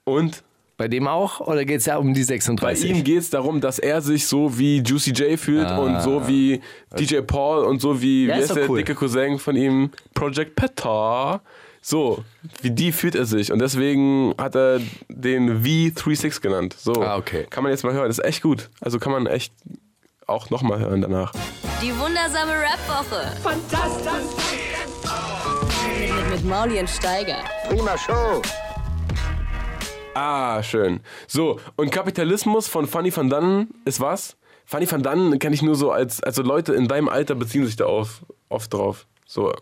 Und Bei dem auch? Oder geht es ja um die bei 36? ihm geht es darum, dass er sich so wie Juicy J fühlt und so wie DJ Paul und so wie, Ja, wie ist der cool. dicke Cousin von ihm, Project Petar. So, wie die fühlt er sich. Und deswegen hat er den V36 genannt. So. Ah, okay. Kann man jetzt mal hören. Das ist echt gut. Also kann man echt auch nochmal hören danach. Die wundersame Rap-Woche. Fantastisch. Mit, mit, mit Mauli und Steiger. Prima Show. Ah, schön. So, und Kapitalismus von Fanny van Dannen ist was? Fanny van Dannen kenne ich nur so als, also Leute in deinem Alter beziehen sich da auf, oft drauf. So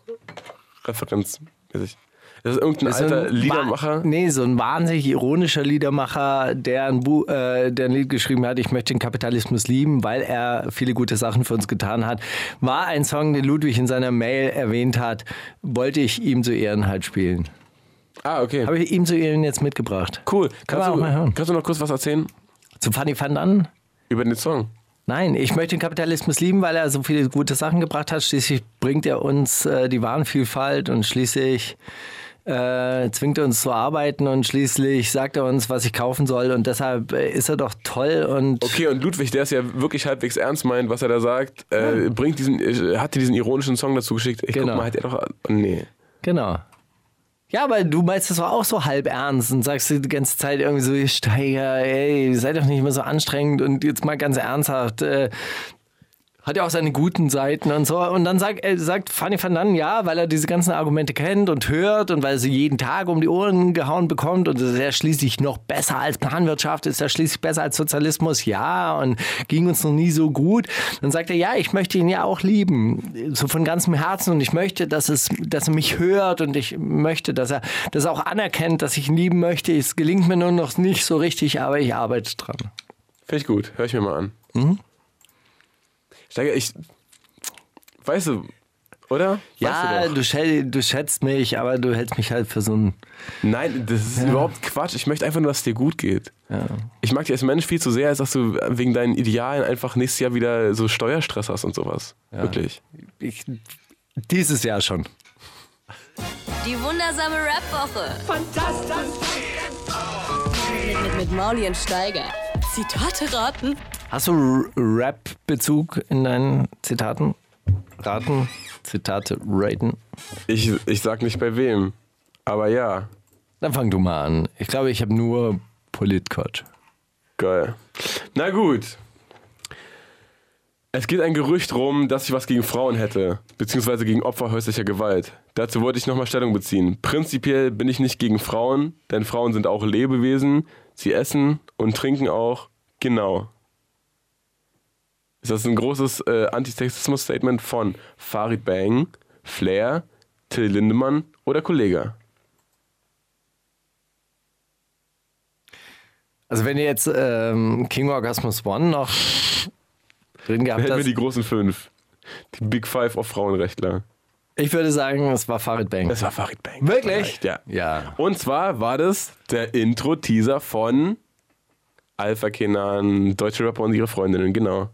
referenzmäßig. Das ist irgendein So alter Liedermacher. Nee, so ein wahnsinnig ironischer Liedermacher, der ein, Bu äh, der ein Lied geschrieben hat, ich möchte den Kapitalismus lieben, weil er viele gute Sachen für uns getan hat. War ein Song, den Ludwig in seiner Mail erwähnt hat, wollte ich ihm zu Ehren halt spielen. Ah, okay. Habe ich ihm zu Ehren jetzt mitgebracht. Cool. Kann Kannst du, mal hören. kannst du noch kurz was erzählen Zu Fanny van Dannen? über den Song? Nein, ich möchte den Kapitalismus lieben, weil er so viele gute Sachen gebracht hat. Schließlich bringt er uns äh, die Warenvielfalt und schließlich äh, zwingt er uns zu arbeiten und schließlich sagt er uns, was ich kaufen soll. Und deshalb äh, ist er doch toll und Okay, und Ludwig, der es ja wirklich halbwegs ernst meint, was er da sagt, äh, bringt diesen, äh, hat dir diesen ironischen Song dazu geschickt. Ich Genau. guck mal, hat er doch. Nee. genau. Ja, aber du meinst das doch auch so halb ernst und sagst die ganze Zeit irgendwie so, Steiger, ey, sei doch nicht immer so anstrengend und jetzt mal ganz ernsthaft. Äh, Hat ja auch seine guten Seiten und so. Und dann sagt, äh, sagt Fanny van Dann, ja, weil er diese ganzen Argumente kennt und hört und weil er sie jeden Tag um die Ohren gehauen bekommt und es ist ja schließlich noch besser als Planwirtschaft, ist ja schließlich besser als Sozialismus, ja, und ging uns noch nie so gut. Dann sagt er, ja, ich möchte ihn ja auch lieben, so von ganzem Herzen und ich möchte, dass, es, dass er mich hört und ich möchte, dass er das auch anerkennt, dass ich ihn lieben möchte. Es gelingt mir nur noch nicht so richtig, aber ich arbeite dran. Finde ich gut, hör ich mir mal an. Mhm. Steiger, ich. Weißt du, oder? Weißt ja, du, du, du, schätzt mich, aber du hältst mich halt für so ein. Nein, das ist ja. überhaupt Quatsch. Ich möchte einfach nur, dass es dir gut geht. Ja. Ich mag dich als Mensch viel zu sehr, als dass du wegen deinen Idealen einfach nächstes Jahr wieder so Steuerstress hast und sowas. Ja. Wirklich. Ich, dieses Jahr schon. Die wundersame Rap-Woche. Fantastisch. Mit, mit, mit Mauli und Steiger. Zitate raten. Hast du Rap-Bezug in deinen Zitaten? Raten, Zitate raten? Ich, ich sag nicht bei wem, aber ja. Dann fang du mal an. Ich glaube, ich habe nur Politcoach. Geil. Na gut. Es geht ein Gerücht rum, dass ich was gegen Frauen hätte, beziehungsweise gegen Opfer häuslicher Gewalt. Dazu wollte ich nochmal Stellung beziehen. Prinzipiell bin ich nicht gegen Frauen, denn Frauen sind auch Lebewesen. Sie essen und trinken auch. Genau. Ist das ein großes äh, Antisexismus-Statement von Farid Bang, Flair, Till Lindemann oder Kollega? Also wenn ihr jetzt ähm, King Orgasmus One noch drin gehabt hätten wir die großen fünf. Die Big Five of Frauenrechtler. Ich würde sagen, es war Farid Bang. Es war Farid Bang. Wirklich? Ja. ja. Und zwar war das der Intro-Teaser von Alpha Kenan, deutsche Rapper und ihre Freundinnen, genau.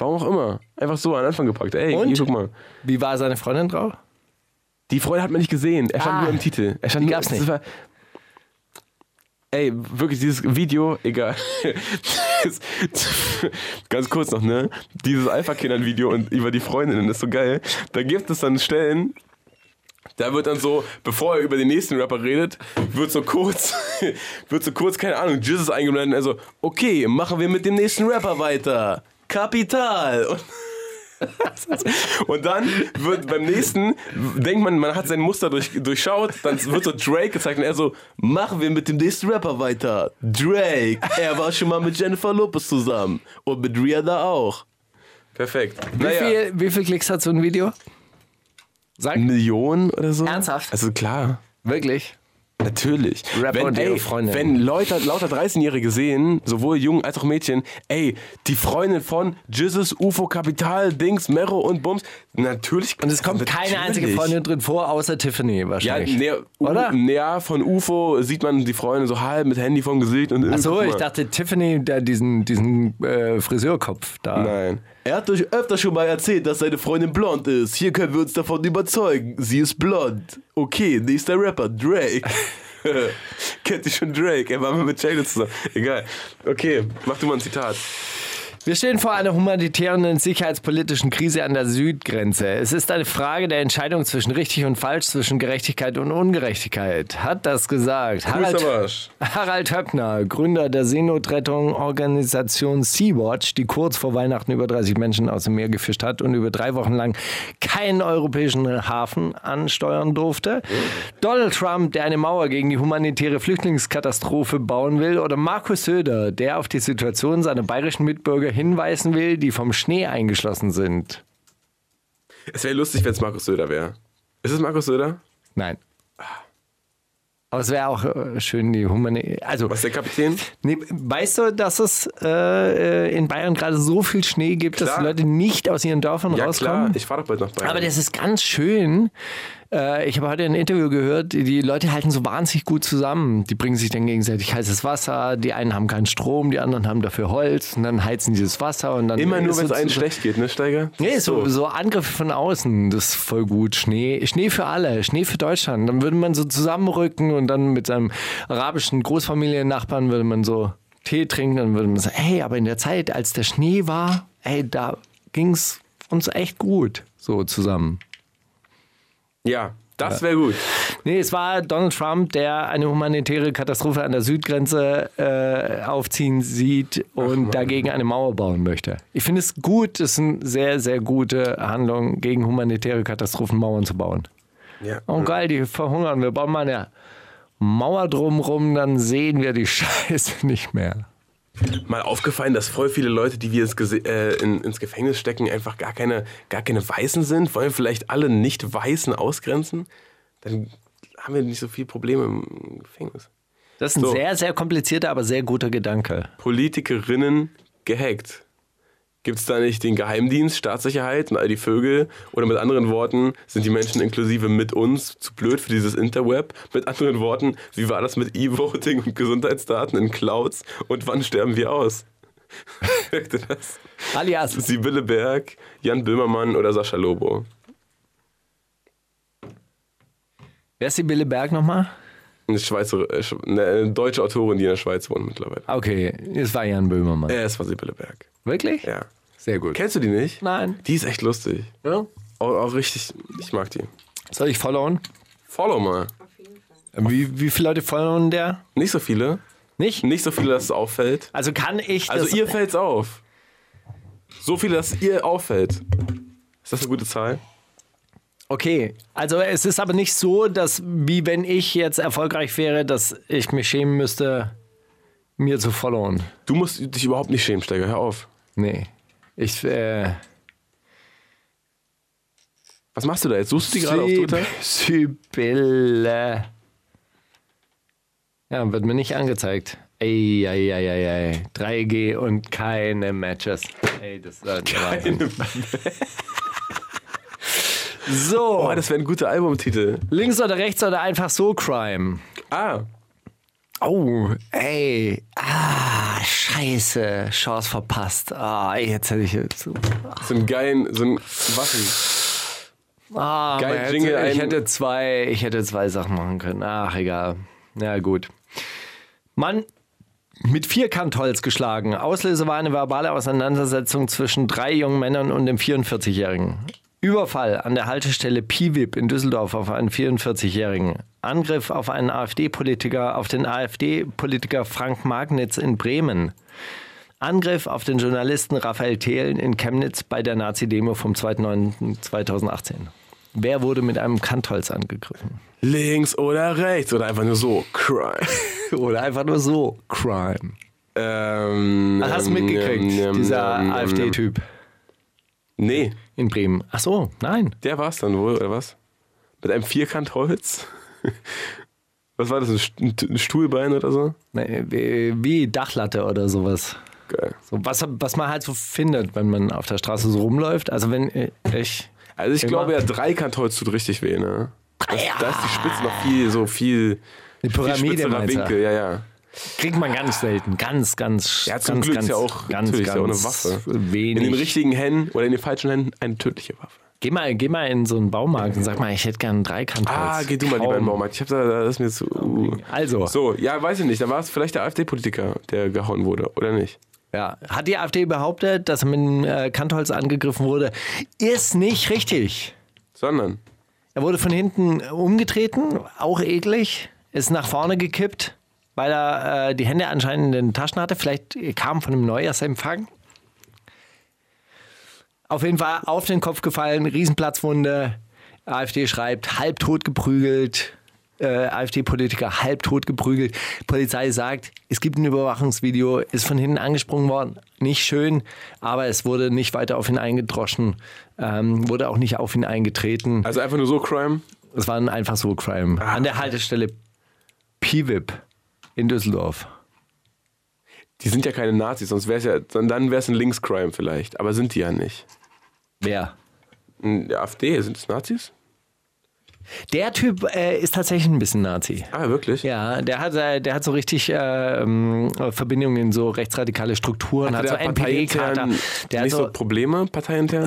Warum auch immer. Einfach so an den Anfang gepackt. Ey, Und? guck mal. Wie war seine Freundin drauf? Die Freundin hat man nicht gesehen. Er stand ah, nur im Titel. Er stand die gab's nicht. War, ey, wirklich, dieses Video, egal. Ganz kurz noch, ne? Dieses Alpha-Kindern-Video und über die Freundinnen ist so geil. Da gibt es dann Stellen, da wird dann so, bevor er über den nächsten Rapper redet, wird so kurz, wird so kurz, keine Ahnung, Jesus eingeblendet. Also, okay, machen wir mit dem nächsten Rapper weiter. Kapital. Und, und dann wird beim nächsten, denkt man, man hat sein Muster durch, durchschaut, dann wird so Drake gezeigt und er so, machen wir mit dem nächsten Rapper weiter. Drake, er war schon mal mit Jennifer Lopez zusammen und mit Rihanna auch. Perfekt. Wie, naja. viel, wie viel Klicks hat so ein Video? Sag. Millionen oder so? Ernsthaft? Also klar. Wirklich? Natürlich. Rapper wenn, ey. Wenn Leute, lauter 13-Jährige sehen, sowohl Jungen als auch Mädchen, ey, die Freundin von Jizzes, UFO, Kapital, Dings, Mero und Bums, natürlich. Und es kommt natürlich. keine einzige Freundin drin vor, außer Tiffany wahrscheinlich. Ja, ne, oder? Ja, von UFO sieht man die Freundin so halb mit Handy vom Gesicht und Achso, ich dachte Tiffany, der diesen, diesen äh, Friseurkopf da. Nein. Er hat euch öfter schon mal erzählt, dass seine Freundin blond ist. Hier können wir uns davon überzeugen. Sie ist blond. Okay, nächster Rapper, Drake. Kennt ihr schon Drake? Er war mal mit Jalen zusammen. Egal. Okay, mach du mal ein Zitat. Wir stehen vor einer humanitären und sicherheitspolitischen Krise an der Südgrenze. Es ist eine Frage der Entscheidung zwischen richtig und falsch, zwischen Gerechtigkeit und Ungerechtigkeit. Hat das gesagt Harald, Harald Höppner, Gründer der Seenotrettung-Organisation Sea-Watch, die kurz vor Weihnachten über 30 Menschen aus dem Meer gefischt hat und über drei Wochen lang keinen europäischen Hafen ansteuern durfte. Donald Trump, der eine Mauer gegen die humanitäre Flüchtlingskatastrophe bauen will. Oder Markus Söder, der auf die Situation seiner bayerischen Mitbürger hinweisen will, die vom Schnee eingeschlossen sind. Es wäre lustig, wenn es Markus Söder wäre. Ist es Markus Söder? Nein. Aber es wäre auch äh, schön, die Humane. Also, Was ist der Kapitän? Nee, weißt du, dass es äh, in Bayern gerade so viel Schnee gibt, klar. dass die Leute nicht aus ihren Dörfern ja, rauskommen? Klar, ich fahre doch bald nach Bayern. Aber das ist ganz schön, äh, ich habe heute ein Interview gehört, die Leute halten so wahnsinnig gut zusammen. Die bringen sich dann gegenseitig heißes Wasser, die einen haben keinen Strom, die anderen haben dafür Holz und dann heizen dieses Wasser und dann. Immer nur, wenn es einen schlecht geht, ne, Steiger? Nee, so, so Angriffe von außen, das ist voll gut. Schnee, Schnee für alle, Schnee für Deutschland. Dann würde man so zusammenrücken und dann mit seinem arabischen Großfamiliennachbarn würde man so Tee trinken, dann würde man sagen, hey, aber in der Zeit, als der Schnee war, ey, da ging es uns echt gut so zusammen. Ja, Das wäre gut. Nee, es war Donald Trump, der eine humanitäre Katastrophe an der Südgrenze äh, aufziehen sieht und dagegen eine Mauer bauen möchte. Ich finde es gut, es ist eine sehr, sehr gute Handlung, gegen humanitäre Katastrophen Mauern zu bauen. Ja. Oh geil, die verhungern. Wir bauen mal eine Mauer drumrum, dann sehen wir die Scheiße nicht mehr. Mal aufgefallen, dass voll viele Leute, die wir ins, Gese äh, in, ins Gefängnis stecken, einfach gar keine, gar keine Weißen sind. Wollen wir vielleicht alle Nicht-Weißen ausgrenzen? Dann haben wir nicht so viele Probleme im Gefängnis. Das ist ein So. sehr, sehr komplizierter, aber sehr guter Gedanke. Politikerinnen gehackt. Gibt es da nicht den Geheimdienst, Staatssicherheit und all die Vögel? Oder mit anderen Worten, sind die Menschen inklusive mit uns zu blöd für dieses Interweb? Mit anderen Worten, wie war das mit E-Voting und Gesundheitsdaten in Clouds? Und wann sterben wir aus? Merkt ihr das? Alias, Sibylle Berg, Jan Böhmermann oder Sascha Lobo? wer ist die Bille Berg nochmal? Eine, Schweizer, äh, eine deutsche Autorin, die in der Schweiz wohnt mittlerweile. Okay, es war Jan Böhmermann. Ja, es war Sibylle Berg. Wirklich? Ja. Sehr gut. Kennst du die nicht? Nein. Die ist echt lustig. Ja. Auch, auch richtig, ich mag die. Soll ich followen? Follow mal. Wie, wie viele Leute followen der? Nicht so viele. Nicht? Nicht so viele, dass es auffällt. Also kann ich Also das ihr fällt's auf. So viele, dass ihr auffällt. Ist das eine gute Zahl? Okay, also es ist aber nicht so, dass wie wenn ich jetzt erfolgreich wäre, dass ich mich schämen müsste, mir zu followen. Du musst dich überhaupt nicht schämen, Steiger. Hör auf. Nee. Ich, äh, Was machst du da jetzt? Suchst du die gerade auf Twitter? Sibylle. Ja, wird mir nicht angezeigt. Ey, ey, ey, ey, ey. 3G und keine Matches. Ey, das ist ein Wahnsinn. So, Oh, das wäre ein guter Albumtitel. links oder rechts oder einfach so Crime. Ah, Oh, ey. Ah, scheiße. Chance verpasst. Ah, jetzt hätte ich jetzt. so einen geilen, so ein Waffen. Ah, Geil, hätte, Jingle ich hätte zwei, ich hätte zwei Sachen machen können. Ach, egal. Ja, gut. Mann mit Vierkantholz geschlagen. Auslöser war eine verbale Auseinandersetzung zwischen drei jungen Männern und dem 44-Jährigen. Überfall an der Haltestelle Piwip in Düsseldorf auf einen 44-Jährigen. Angriff auf einen AfD-Politiker, auf den AfD-Politiker Frank Magnitz in Bremen. Angriff auf den Journalisten Raphael Thelen in Chemnitz bei der Nazi-Demo vom 2.9.2018. Wer wurde mit einem Kantholz angegriffen? Links oder rechts oder einfach nur so. Crime. Oder einfach nur so Crime. Ähm, hast du ähm, mitgekriegt, ähm, dieser ähm, AfD-Typ Nee, in Bremen? Ach so, nein. der war's dann wohl, oder was? Mit einem Vierkantholz? Was war das? Ein St- ein Stuhlbein oder so? Nee, Wie Dachlatte oder sowas. Geil. So, was, was man halt so findet, wenn man auf der Straße so rumläuft. Also wenn äh, ich... Also ich glaube ja, Dreikantholz tut richtig weh, ne? Das, Ja. Da ist die Spitze noch viel, so viel, Die viel Pyramide du? Winkel, ja, ja. Kriegt man ganz selten. Ganz, ganz, Ja, zum ganz, Glück ganz, ist ja auch, ganz, ist ja auch eine ganz Waffe. Wenig. In den richtigen Händen oder in den falschen Händen eine tödliche Waffe. Geh mal, geh mal in so einen Baumarkt und sag mal, ich hätte gern einen Dreikantholz. Ah, geh du mal lieber in den Baumarkt. Ich hab da, das ist mir zu. Uh. Also, So, ja, weiß ich nicht. Dann war es vielleicht der AfD-Politiker, der gehauen wurde, oder nicht? ja. hat die AfD behauptet, dass er mit dem äh, Kantholz angegriffen wurde? Ist nicht richtig. Sondern. Er wurde von hinten umgetreten, auch eklig, ist nach vorne gekippt, weil er äh, die Hände anscheinend in den Taschen hatte. Vielleicht kam von einem Neujahrsempfang. Auf jeden Fall auf den Kopf gefallen, Riesenplatzwunde. AfD schreibt, halbtot geprügelt. Äh, AfD-Politiker halbtot geprügelt. Polizei sagt, es gibt ein Überwachungsvideo, ist von hinten angesprungen worden. Nicht schön, aber es wurde nicht weiter auf ihn eingedroschen, ähm, wurde auch nicht auf ihn eingetreten. Also einfach nur so Crime. Es war ein einfach so Crime. An der Haltestelle Piwip in Düsseldorf. Die sind ja keine Nazis, sonst wäre es ja, dann wäre es ein Linkscrime vielleicht. Aber sind die ja nicht. Wer? Der AfD, sind es Nazis? Der Typ äh, ist tatsächlich ein bisschen Nazi. Ah, wirklich? Ja, der hat, äh, der hat so richtig äh, Verbindungen in so rechtsradikale Strukturen, hat, Hat so NPD-Kater. Der hat nicht so, so Probleme, parteiintern?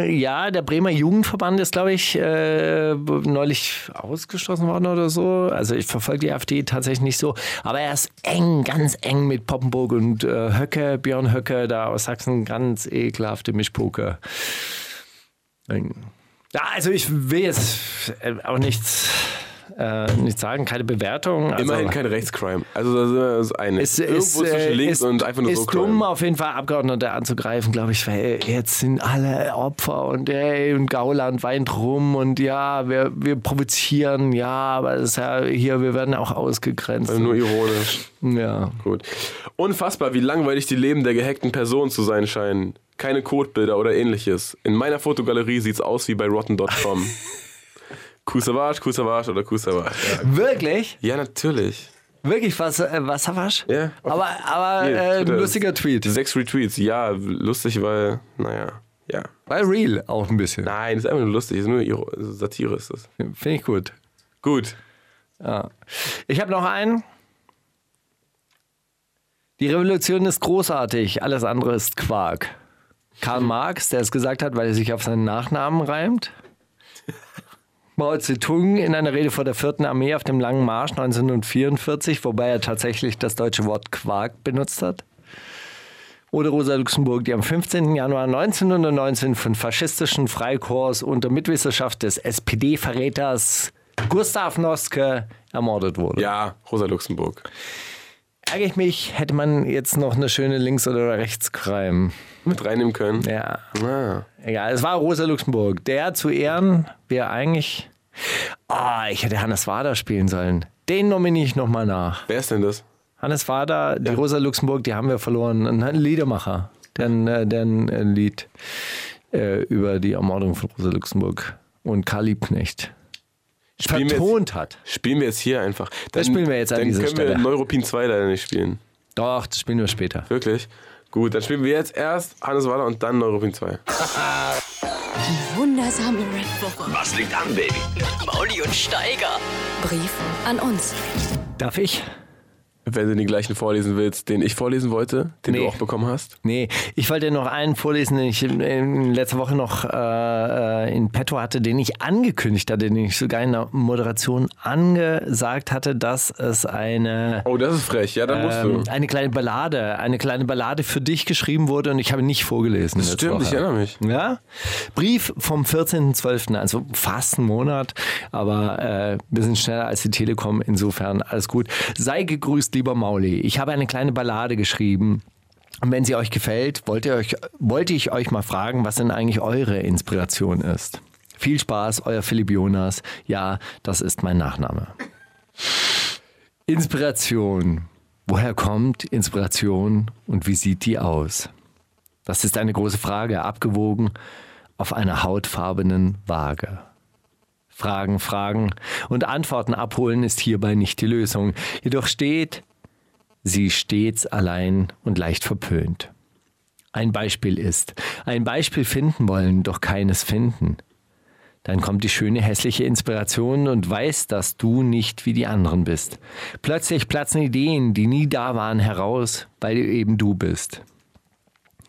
äh, ja, der Bremer Jugendverband ist, glaube ich, äh, neulich ausgeschlossen worden oder so. Also ich verfolge die AfD tatsächlich nicht so. Aber er ist eng, ganz eng mit Poppenburg und äh, Höcke, Björn Höcke, da aus Sachsen, ganz ekelhafte Mischpoker. Ja, also ich will jetzt äh, auch nichts, äh, nicht sagen, keine Bewertung. Also Immerhin kein Rechtscrime. Also das ist eine. Es Irgendwo ist, zwischen äh, links ist, und einfach nur ist so dumm, Crime. auf jeden Fall Abgeordnete anzugreifen, glaube ich, weil jetzt sind alle Opfer und ey, und Gauland weint rum und ja, wir, wir provozieren, ja, aber das ist ja hier, wir werden auch ausgegrenzt. Also nur ironisch. ja. Gut. Unfassbar, wie langweilig die Leben der gehackten Person zu sein scheinen. Keine Codebilder oder ähnliches. In meiner Fotogalerie sieht's aus wie bei rotten.com. Kusavage, Kusavage oder Kusavage. Ja. Wirklich? ja, natürlich. Wirklich was, äh, Wasserwasch? Ja. Aber, aber Hier, äh, Twitter. lustiger Tweet. Sechs Retweets. Ja, lustig, weil, naja, ja. Bei Real auch ein bisschen. Nein, ist einfach nur lustig. Ist nur Iro- Satire ist das. Finde ich gut. Gut. Ja. Ich habe noch einen. Die Revolution ist großartig, alles andere ist Quark. Karl Marx, der es gesagt hat, weil er sich auf seinen Nachnamen reimt. Mao Zedong in einer Rede vor der vierten Armee auf dem Langen Marsch 1944, wobei er tatsächlich das deutsche Wort Quark benutzt hat. Oder Rosa Luxemburg, die am 15. Januar 1919 von faschistischen Freikorps unter Mitwisserschaft des SPD-Verräters Gustav Noske ermordet wurde. Ja, Rosa Luxemburg. Ärgere ich mich, hätte man jetzt noch eine schöne Links- oder Rechtscrime. Mit reinnehmen können. Ja, Ah. egal. Es war Rosa Luxemburg. Der zu Ehren wäre eigentlich. Ah, ich hätte Hannes Wader spielen sollen. Den nominiere ich nochmal nach. Wer ist denn das? Hannes Wader, die Rosa Luxemburg, die haben wir verloren. Ein Liedermacher, der, ein, äh, der ein äh, Lied äh, über die Ermordung von Rosa Luxemburg und Karl Liebknecht Spielen wir vertont hat. Spielen wir jetzt hier einfach. Das spielen wir jetzt an dann dieser können Stelle. wir Neuropin 2 leider nicht spielen. Doch, das spielen wir später. Wirklich? Gut, dann spielen wir jetzt erst Hannes Wader und dann Neuropin 2. Wundersame Rap-Woche. Was liegt an, Baby? Mauli und Steiger. Brief an uns. Darf ich? Wenn du den gleichen vorlesen willst, den ich vorlesen wollte, den Nee. du auch bekommen hast. Nee, ich wollte noch einen vorlesen, den ich in, in letzter Woche noch äh, äh, in petto hatte, den ich angekündigt hatte, den ich sogar in der Moderation angesagt hatte, dass es eine, Oh, das ist frech. Ja, dann musst ähm, du. eine kleine Ballade, eine kleine Ballade für dich geschrieben wurde und ich habe nicht vorgelesen. Das stimmt, ich Woche. erinnere mich. Ja? Brief vom 14.12., also fast einen Monat, aber äh, wir sind schneller als die Telekom, insofern alles gut. Sei gegrüßt, lieber Mauli. Ich habe eine kleine Ballade geschrieben. Und wenn sie euch gefällt, wollt ihr euch, wollte ich euch mal fragen, was denn eigentlich eure Inspiration ist. Viel Spaß, euer Philipp Jonas. Ja, das ist mein Nachname. Inspiration. Woher kommt Inspiration und wie sieht die aus? Das ist eine große Frage, abgewogen auf einer hautfarbenen Waage. Fragen, Fragen und Antworten abholen ist hierbei nicht die Lösung. Jedoch steht sie stets allein und leicht verpönt. Ein Beispiel ist, ein Beispiel finden wollen, doch keines finden. Dann kommt die schöne hässliche Inspiration und weiß, dass du nicht wie die anderen bist. Plötzlich platzen Ideen, die nie da waren, heraus, weil du eben du bist.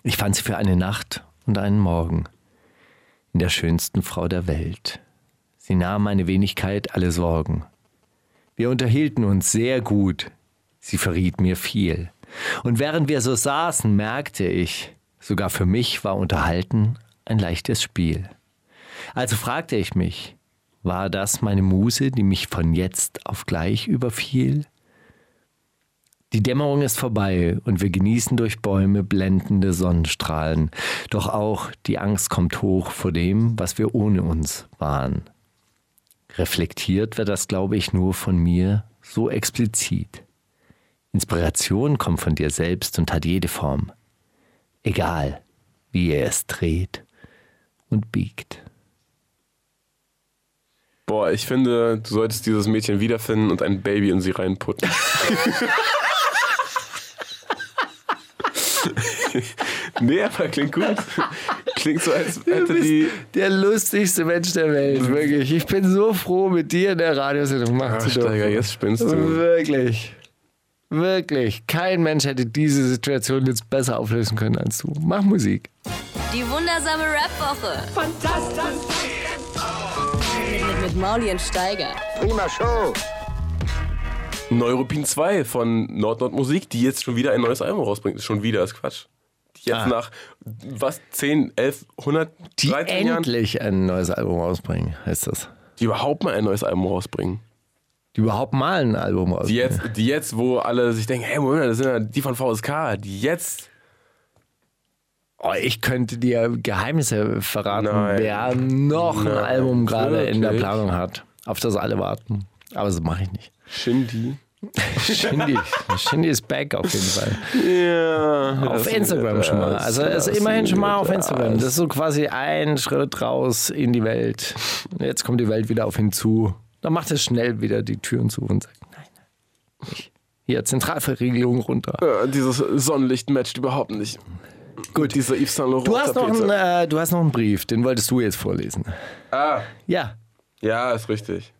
Ich fand sie für eine Nacht und einen Morgen in der schönsten Frau der Welt. Sie nahm meine Wenigkeit alle Sorgen. Wir unterhielten uns sehr gut. Sie verriet mir viel. Und während wir so saßen, merkte ich, sogar für mich war Unterhalten ein leichtes Spiel. Also fragte ich mich, war das meine Muse, die mich von jetzt auf gleich überfiel? Die Dämmerung ist vorbei und wir genießen durch Bäume blendende Sonnenstrahlen. Doch auch die Angst kommt hoch vor dem, was wir ohne uns waren. Reflektiert wird das, glaube ich, nur von mir so explizit. Inspiration kommt von dir selbst und hat jede Form. Egal, wie er es dreht und biegt. Boah, ich finde, du solltest dieses Mädchen wiederfinden und ein Baby in sie reinputten. nee, aber klingt gut. Klingt so, als hätte die. der lustigste Mensch der Welt, wirklich. Ich bin so froh, mit dir in der Radiosendung machen zu Steiger, dürfen. jetzt spinnst du. Wirklich. Wirklich. Kein Mensch hätte diese Situation jetzt besser auflösen können als du. Mach Musik. Die wundersame Rap-Woche. Fantastisch. Mit, mit Mauli und Steiger. Prima Show. Neuropin 2 von Nord Nord Musik, die jetzt schon wieder ein neues Album rausbringt. Schon wieder ist Quatsch. Jetzt Ah. nach, was, 10, 11, 100, Die 13 Jahren, endlich ein neues Album rausbringen, heißt das. die überhaupt mal ein neues Album rausbringen. Die überhaupt mal ein Album Die rausbringen. jetzt, die jetzt, wo alle sich denken, hey, Moment, das sind ja die von VSK, die jetzt Oh, ich könnte dir Geheimnisse verraten, Nein. wer noch ein Nein, Album gerade in der? Planung hat. Auf das alle warten. Aber das mache ich nicht. Shindy. Shindy, Shindy ist back auf jeden Fall. Ja. Auf Instagram schon mal. Also ist immerhin schon mal auf Instagram. Das ist so quasi ein Schritt raus in die Welt. Jetzt kommt die Welt wieder auf ihn zu. Dann macht er schnell wieder die Türen zu und sagt, nein, nein, nicht. Hier, Zentralverriegelung runter. Äh, dieses Sonnenlicht matcht überhaupt nicht. Gut. Diese Yves Saint Laurent Du hast, noch einen, äh, du hast noch einen Brief, den wolltest du jetzt vorlesen. Ah, Ja. ja, ist richtig.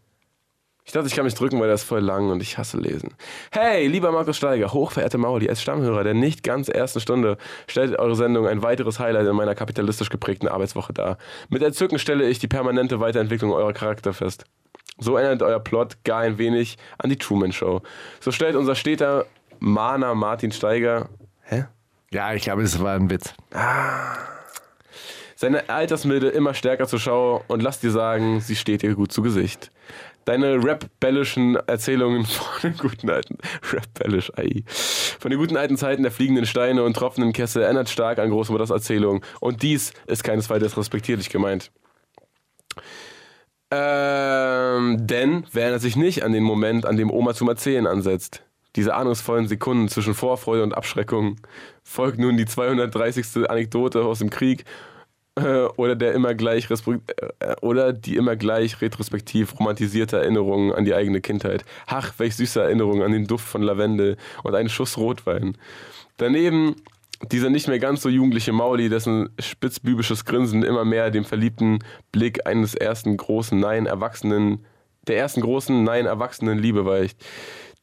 Ich dachte, ich kann mich drücken, weil der ist voll lang und ich hasse lesen. Hey, lieber Markus Steiger, hochverehrte Mauli, als Stammhörer der nicht ganz ersten Stunde stellt eure Sendung ein weiteres Highlight in meiner kapitalistisch geprägten Arbeitswoche dar. Mit Entzücken stelle ich die permanente Weiterentwicklung eurer Charakter fest. So erinnert euer Plot gar ein wenig an die Truman Show. So stellt unser steter Mahner Martin Steiger. Hä? Ja, ich glaube, das war ein Witz. Seine Altersmilde immer stärker zur Schau und lass dir sagen, sie steht dir gut zu Gesicht. Deine rap-bellischen Erzählungen von den guten alten, rap-bellisch. Von den guten alten Zeiten der fliegenden Steine und tropfenden Kessel erinnert stark an Großmutters Erzählung. Und dies ist keinesfalls respektierlich gemeint. Ähm, denn wer erinnert sich nicht an den Moment, an dem Oma zum Erzählen ansetzt? Diese ahnungsvollen Sekunden zwischen Vorfreude und Abschreckung. Folgt nun die 230. Anekdote aus dem Krieg oder der immer gleich äh, oder die immer gleich retrospektiv romantisierte Erinnerungen an die eigene Kindheit. Ach, welch süße Erinnerungen an den Duft von Lavendel und einen Schuss Rotwein. Daneben dieser nicht mehr ganz so jugendliche Mauli, dessen spitzbübisches Grinsen immer mehr dem verliebten Blick eines ersten großen Nein Erwachsenen, der ersten großen Nein Erwachsenen Liebe weicht.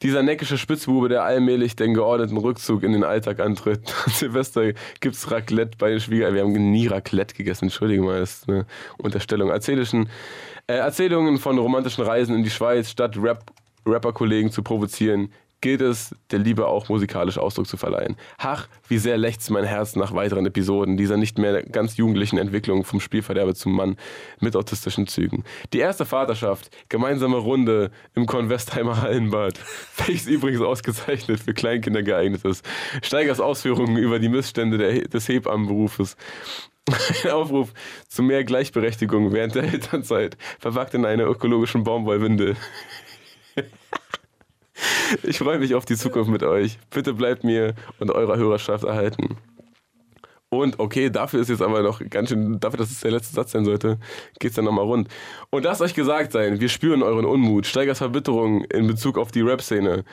Dieser neckische Spitzbube, der allmählich den geordneten Rückzug in den Alltag antritt. An Silvester gibt's Raclette bei den Schwiegereltern. Wir haben nie Raclette gegessen, entschuldige mal, das ist eine Unterstellung. Erzählischen, äh, Erzählungen von romantischen Reisen in die Schweiz, statt Rap, Rapper-Kollegen zu provozieren, gilt es, der Liebe auch musikalisch Ausdruck zu verleihen. Ach, wie sehr lechzt mein Herz nach weiteren Episoden dieser nicht mehr ganz jugendlichen Entwicklung vom Spielverderber zum Mann mit autistischen Zügen. Die erste Vaterschaft, gemeinsame Runde im Convestheimer Hallenbad, welches übrigens ausgezeichnet für Kleinkinder geeignet ist. Steigers Ausführungen über die Missstände der, des Hebammenberufes. Ein Aufruf zu mehr Gleichberechtigung während der Elternzeit, verpackt in einer ökologischen Baumwollwindel. Ich freue mich auf die Zukunft mit euch. Bitte bleibt mir und eurer Hörerschaft erhalten. Und okay, dafür ist jetzt aber noch ganz schön, dafür, dass es der letzte Satz sein sollte, geht's dann nochmal rund. Und lasst euch gesagt sein, wir spüren euren Unmut, Steigers Verbitterung in Bezug auf die Rap-Szene,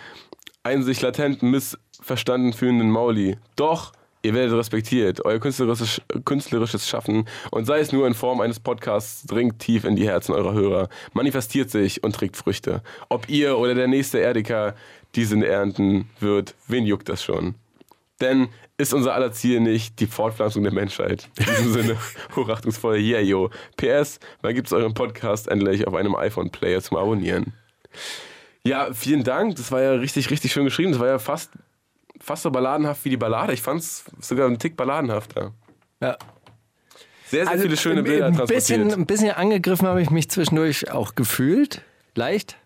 einen sich latent missverstanden fühlenden Mauli. Doch, ihr werdet respektiert, euer künstlerisches, künstlerisches Schaffen und sei es nur in Form eines Podcasts, dringt tief in die Herzen eurer Hörer, manifestiert sich und trägt Früchte. Ob ihr oder der nächste Erdiker diesen ernten wird, wen juckt das schon? Denn ist unser aller Ziel nicht die Fortpflanzung der Menschheit? In diesem Sinne, hochachtungsvoll, yeah, yo. PS, wann gibt's euren Podcast endlich auf einem iPhone-Player zum Abonnieren? Ja, vielen Dank. Das war ja richtig, richtig schön geschrieben. Das war ja fast, fast so balladenhaft wie die Ballade. Ich fand's sogar einen Tick balladenhafter. Ja. Sehr, sehr viele schöne Bilder ein transportiert. bisschen, ein bisschen angegriffen habe ich mich zwischendurch auch gefühlt. Leicht.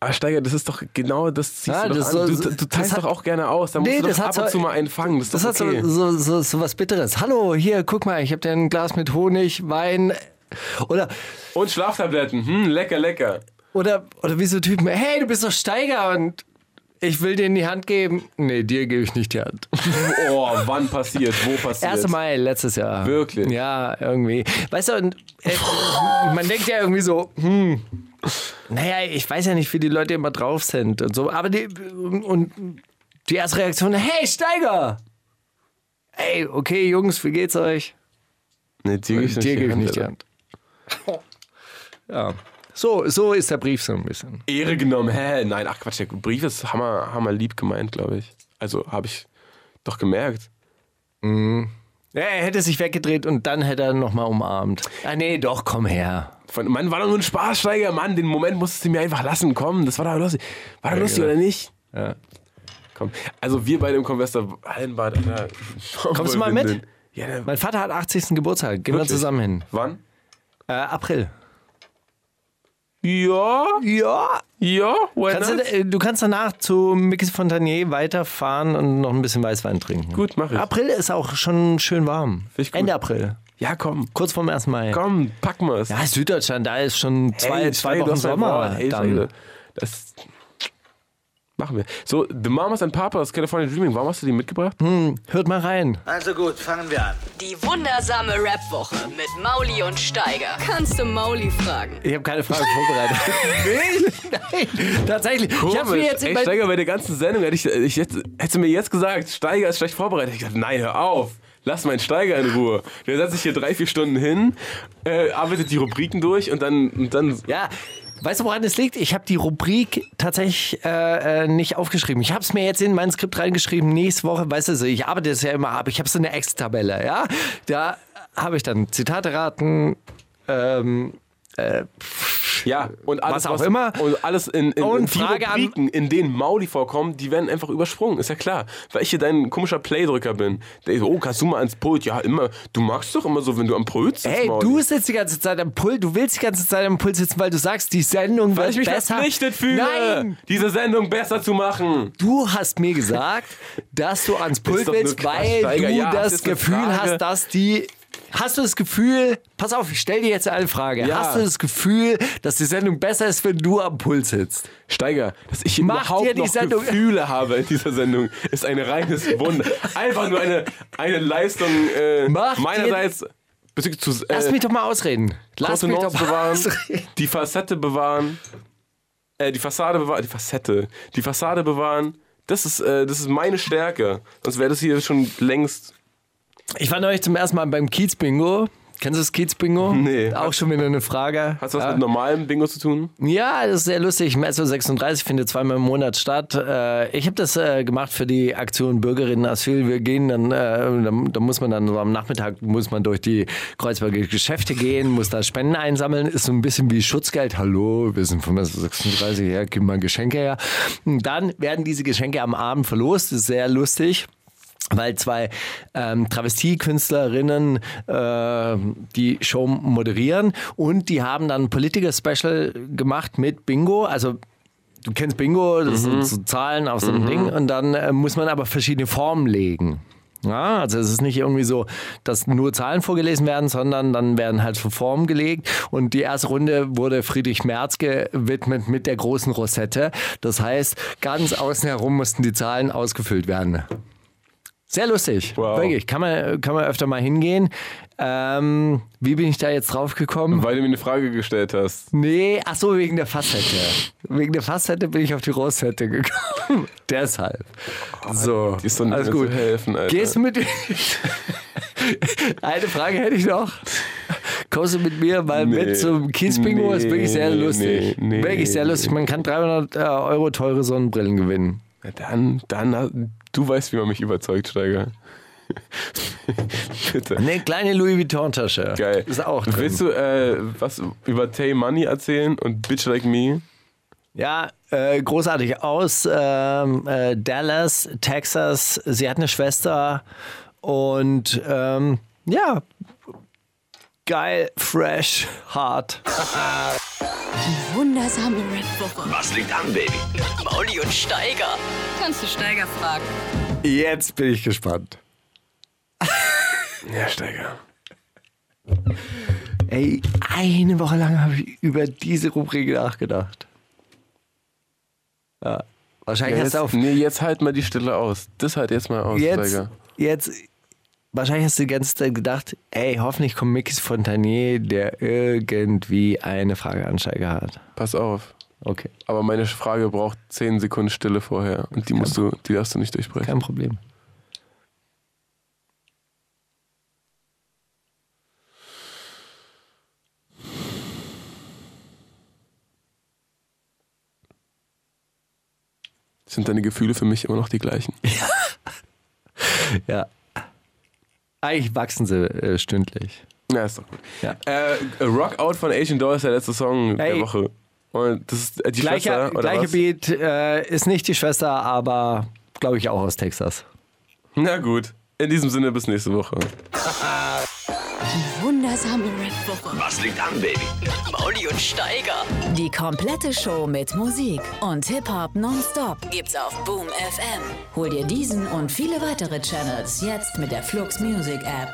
Ah, Steiger, das ist doch genau das ziehst Ja, du das so- du, du teilst hat- doch auch gerne aus. Da musst Nee, du das doch hat ab und so- zu mal einen fangen. Das Das hat okay. so, so, so, so was Bitteres. Hallo, hier, guck mal, ich habe dir ein Glas mit Honig, Wein. Oder, Und Schlaftabletten. Hm, lecker, lecker. oder, oder wie so Typen, hey, du bist doch Steiger und ich will dir in die Hand geben. Nee, dir gebe ich nicht die Hand. Oh, wann passiert? Wo passiert? 1. Mai letztes Jahr. Wirklich? Ja, irgendwie. Weißt du, und, äh, man denkt ja irgendwie so, hm, naja, ich weiß ja nicht, wie die Leute immer drauf sind und so, aber die, und die erste Reaktion, hey, Steiger! Ey, okay, Jungs, wie geht's euch? Nee, dir gebe ich nicht, Dir die gebe ich Hand, nicht die Alter. Hand. Ja. So, so ist der Brief so ein bisschen. Ehre genommen, hä? Nein, ach Quatsch, der Brief ist hammer, hammer lieb gemeint, glaube ich. Also habe ich doch gemerkt. Ja, er hätte sich weggedreht und dann hätte er nochmal umarmt. Ah, nee, doch, komm her. Von, Mann, war doch nur ein Spaßsteiger, Mann. Den Moment musstest du mir einfach lassen. Komm, das war doch lustig. War doch lustig, genau. oder nicht? Ja. Komm. Also wir beide im Convester Hallenbad. Alter. Kommst du mal mit? Ja, ne, Mein Vater hat 80. Geburtstag. Gehen wir zusammen hin. wann? Äh, April. Ja, Ja. ja, Kannst du, äh, du kannst danach zu Mickey Fontanier weiterfahren und noch ein bisschen Weißwein trinken. Gut, mach ich. April ist auch schon schön warm. Ende April. Ja, komm. Kurz vorm 1. Mai. Komm, packen wir's. Ja, Süddeutschland, da ist schon zwei, Ey, zwei Wochen Sommer. Wort. Ey, dann. Das machen wir. So, The Mamas and Papas, California Dreaming, warum hast du die mitgebracht? Hört mal rein. Also gut, fangen wir an. Die wundersame Rap-Woche mit Mauli und Steiger. Kannst du Mauli fragen? Ich habe keine Frage vorbereitet. Nein, tatsächlich. Ich habe mir jetzt Ey, Steiger, bei der ganzen Sendung hätte ich, ich jetzt, hättest du mir jetzt gesagt, Steiger ist schlecht vorbereitet. Ich dachte, nein, hör auf. Lass meinen Steiger in Ruhe. Der setzt sich hier drei, vier Stunden hin, äh, arbeitet die Rubriken durch und dann, und dann Ja, weißt du, woran es liegt? Ich habe die Rubrik tatsächlich äh, äh, nicht aufgeschrieben. Ich habe es mir jetzt in mein Skript reingeschrieben. Nächste Woche, weißt du, ich arbeite das ja immer ab. Ich habe so eine Excel-Tabelle, ja. Da habe ich dann Zitate raten, ähm, Ja, und alles, Was auch immer. Und alles in, in, Und in Frage an- Rubriken, in denen Mauli vorkommen, die werden einfach übersprungen, ist ja klar. Weil ich hier dein komischer Playdrücker bin. Der so, oh, kannst du mal ans Pult? Ja, immer. Du magst doch immer so, wenn du am Pult sitzt, Hey, Mauli. du sitzt die ganze Zeit am Pult, du willst die ganze Zeit am Pult sitzen, weil du sagst, die Sendung Weil wird ich mich besser. verpflichtet fühle, Nein, diese Sendung besser zu machen. du hast mir gesagt, dass du ans Pult willst, weil Steiger. du Ja, das Gefühl hast, dass die Hast du das Gefühl, pass auf, ich stell dir jetzt eine Frage. Ja. Hast du das Gefühl, dass die Sendung besser ist, wenn du am Pult sitzt? Steiger, dass ich Mach überhaupt die noch Sendung- Gefühle habe in dieser Sendung, ist ein reines Wunder. Einfach nur eine, eine Leistung äh, meinerseits bezüglich zu äh, Lass mich doch mal ausreden. Lass mich doch mal bewahren, ausreden. die Facette bewahren, äh, die Fassade bewahren, die Facette, die Fassade bewahren. Das ist, äh, das ist meine Stärke. Sonst wäre das hier schon längst. Ich war neulich zum ersten Mal beim Kiez-Bingo. Kennst du das Kiez-Bingo? Nee. Auch schon wieder eine Frage. Hat das was Ja. mit normalem Bingo zu tun? Ja, das ist sehr lustig. Mezzo 36 findet zweimal im Monat statt. Äh, Ich habe das äh, gemachen für die Aktion Bürgerinnen Asyl. Wir gehen dann, äh, da, muss man dann so am Nachmittag muss man durch die Kreuzberger Geschäfte gehen, muss da Spenden einsammeln. Ist so ein bisschen wie Schutzgeld. Hallo, wir sind von Mezzo 36 her, gib mal Geschenke her. Und dann werden diese Geschenke am Abend verlost. Das ist sehr lustig weil zwei ähm, Travestiekünstlerinnen äh, die Show moderieren und die haben dann ein Politiker-Special gemacht mit Bingo, also du kennst Bingo, das sind so Zahlen auf so einem Ding und dann äh, muss man aber verschiedene Formen legen. Ja, also es ist nicht irgendwie so, dass nur Zahlen vorgelesen werden, sondern dann werden halt so Formen gelegt. Und die erste Runde wurde Friedrich Merz gewidmet mit der großen Rosette. Das heißt, ganz außen herum mussten die Zahlen ausgefüllt werden. Sehr lustig. Wow. Wirklich. Kann man, kann man öfter mal hingehen. Ähm, wie bin ich da jetzt drauf gekommen? Weil du mir eine Frage gestellt hast. Nee, ach so, wegen der Facette. Wegen der Facette bin ich auf die Rosette gekommen. Deshalb. So, Die ist doch nicht alles gut. helfen, Alter. Gehst du mit Eine Frage hätte ich noch. Kommst du mit mir mal Nee. mit zum Kiezbingo? ist wirklich sehr Nee, lustig. nee, nee. wirklich sehr lustig. Man kann 300 äh, Euro teure Sonnenbrillen gewinnen. Na dann, dann, du weißt, wie man mich überzeugt, Steiger. Bitte. Eine kleine Louis Vuitton-Tasche. Geil. Ist auch drin. Willst du äh, was über Tay Money erzählen und Bitch Like Me? Ja, äh, großartig. Aus ähm, äh, Dallas, Texas. Sie hat eine Schwester und ähm, ja, geil, fresh, hart. Die wundersame Rap-Woche Was liegt an, Baby? mit Mauli und Steiger. Kannst du Steiger fragen? Jetzt bin ich gespannt. Ja, Steiger. Ey, eine Woche lang habe ich über diese Rubrik nachgedacht. Ja, wahrscheinlich hast jetzt, du auf nee, jetzt halt mal die Stille aus. Das halt jetzt mal aus, jetzt, Steiger. jetzt, wahrscheinlich hast du die ganze Zeit gedacht, ey, hoffentlich kommt Mickey Fontanier, der irgendwie eine Frage an Steiger hat. Pass auf. Okay, Aber meine Frage braucht 10 Sekunden Stille vorher. Und die musst du, die darfst du nicht durchbrechen. kein Problem. Sind deine Gefühle für mich immer noch die gleichen? Ja. Eigentlich wachsen sie äh, stündlich. Ja, ist doch gut. Ja. Äh, Rock Out von Asian Doll ist der letzte Song Hey. der Woche. Und das ist äh, die Gleicher, Schwester, oder gleiche was? Beat äh, ist nicht die Schwester, aber glaube ich, auch aus Texas. Na gut. In diesem Sinne, bis nächste Woche. Die wundersame Rap-Woche. Was liegt an, Baby? Mauli und Steiger. Die komplette Show mit Musik und Hip-Hop nonstop gibt's auf Boom FM. Hol dir diesen und viele weitere Channels jetzt mit der Flux Music App.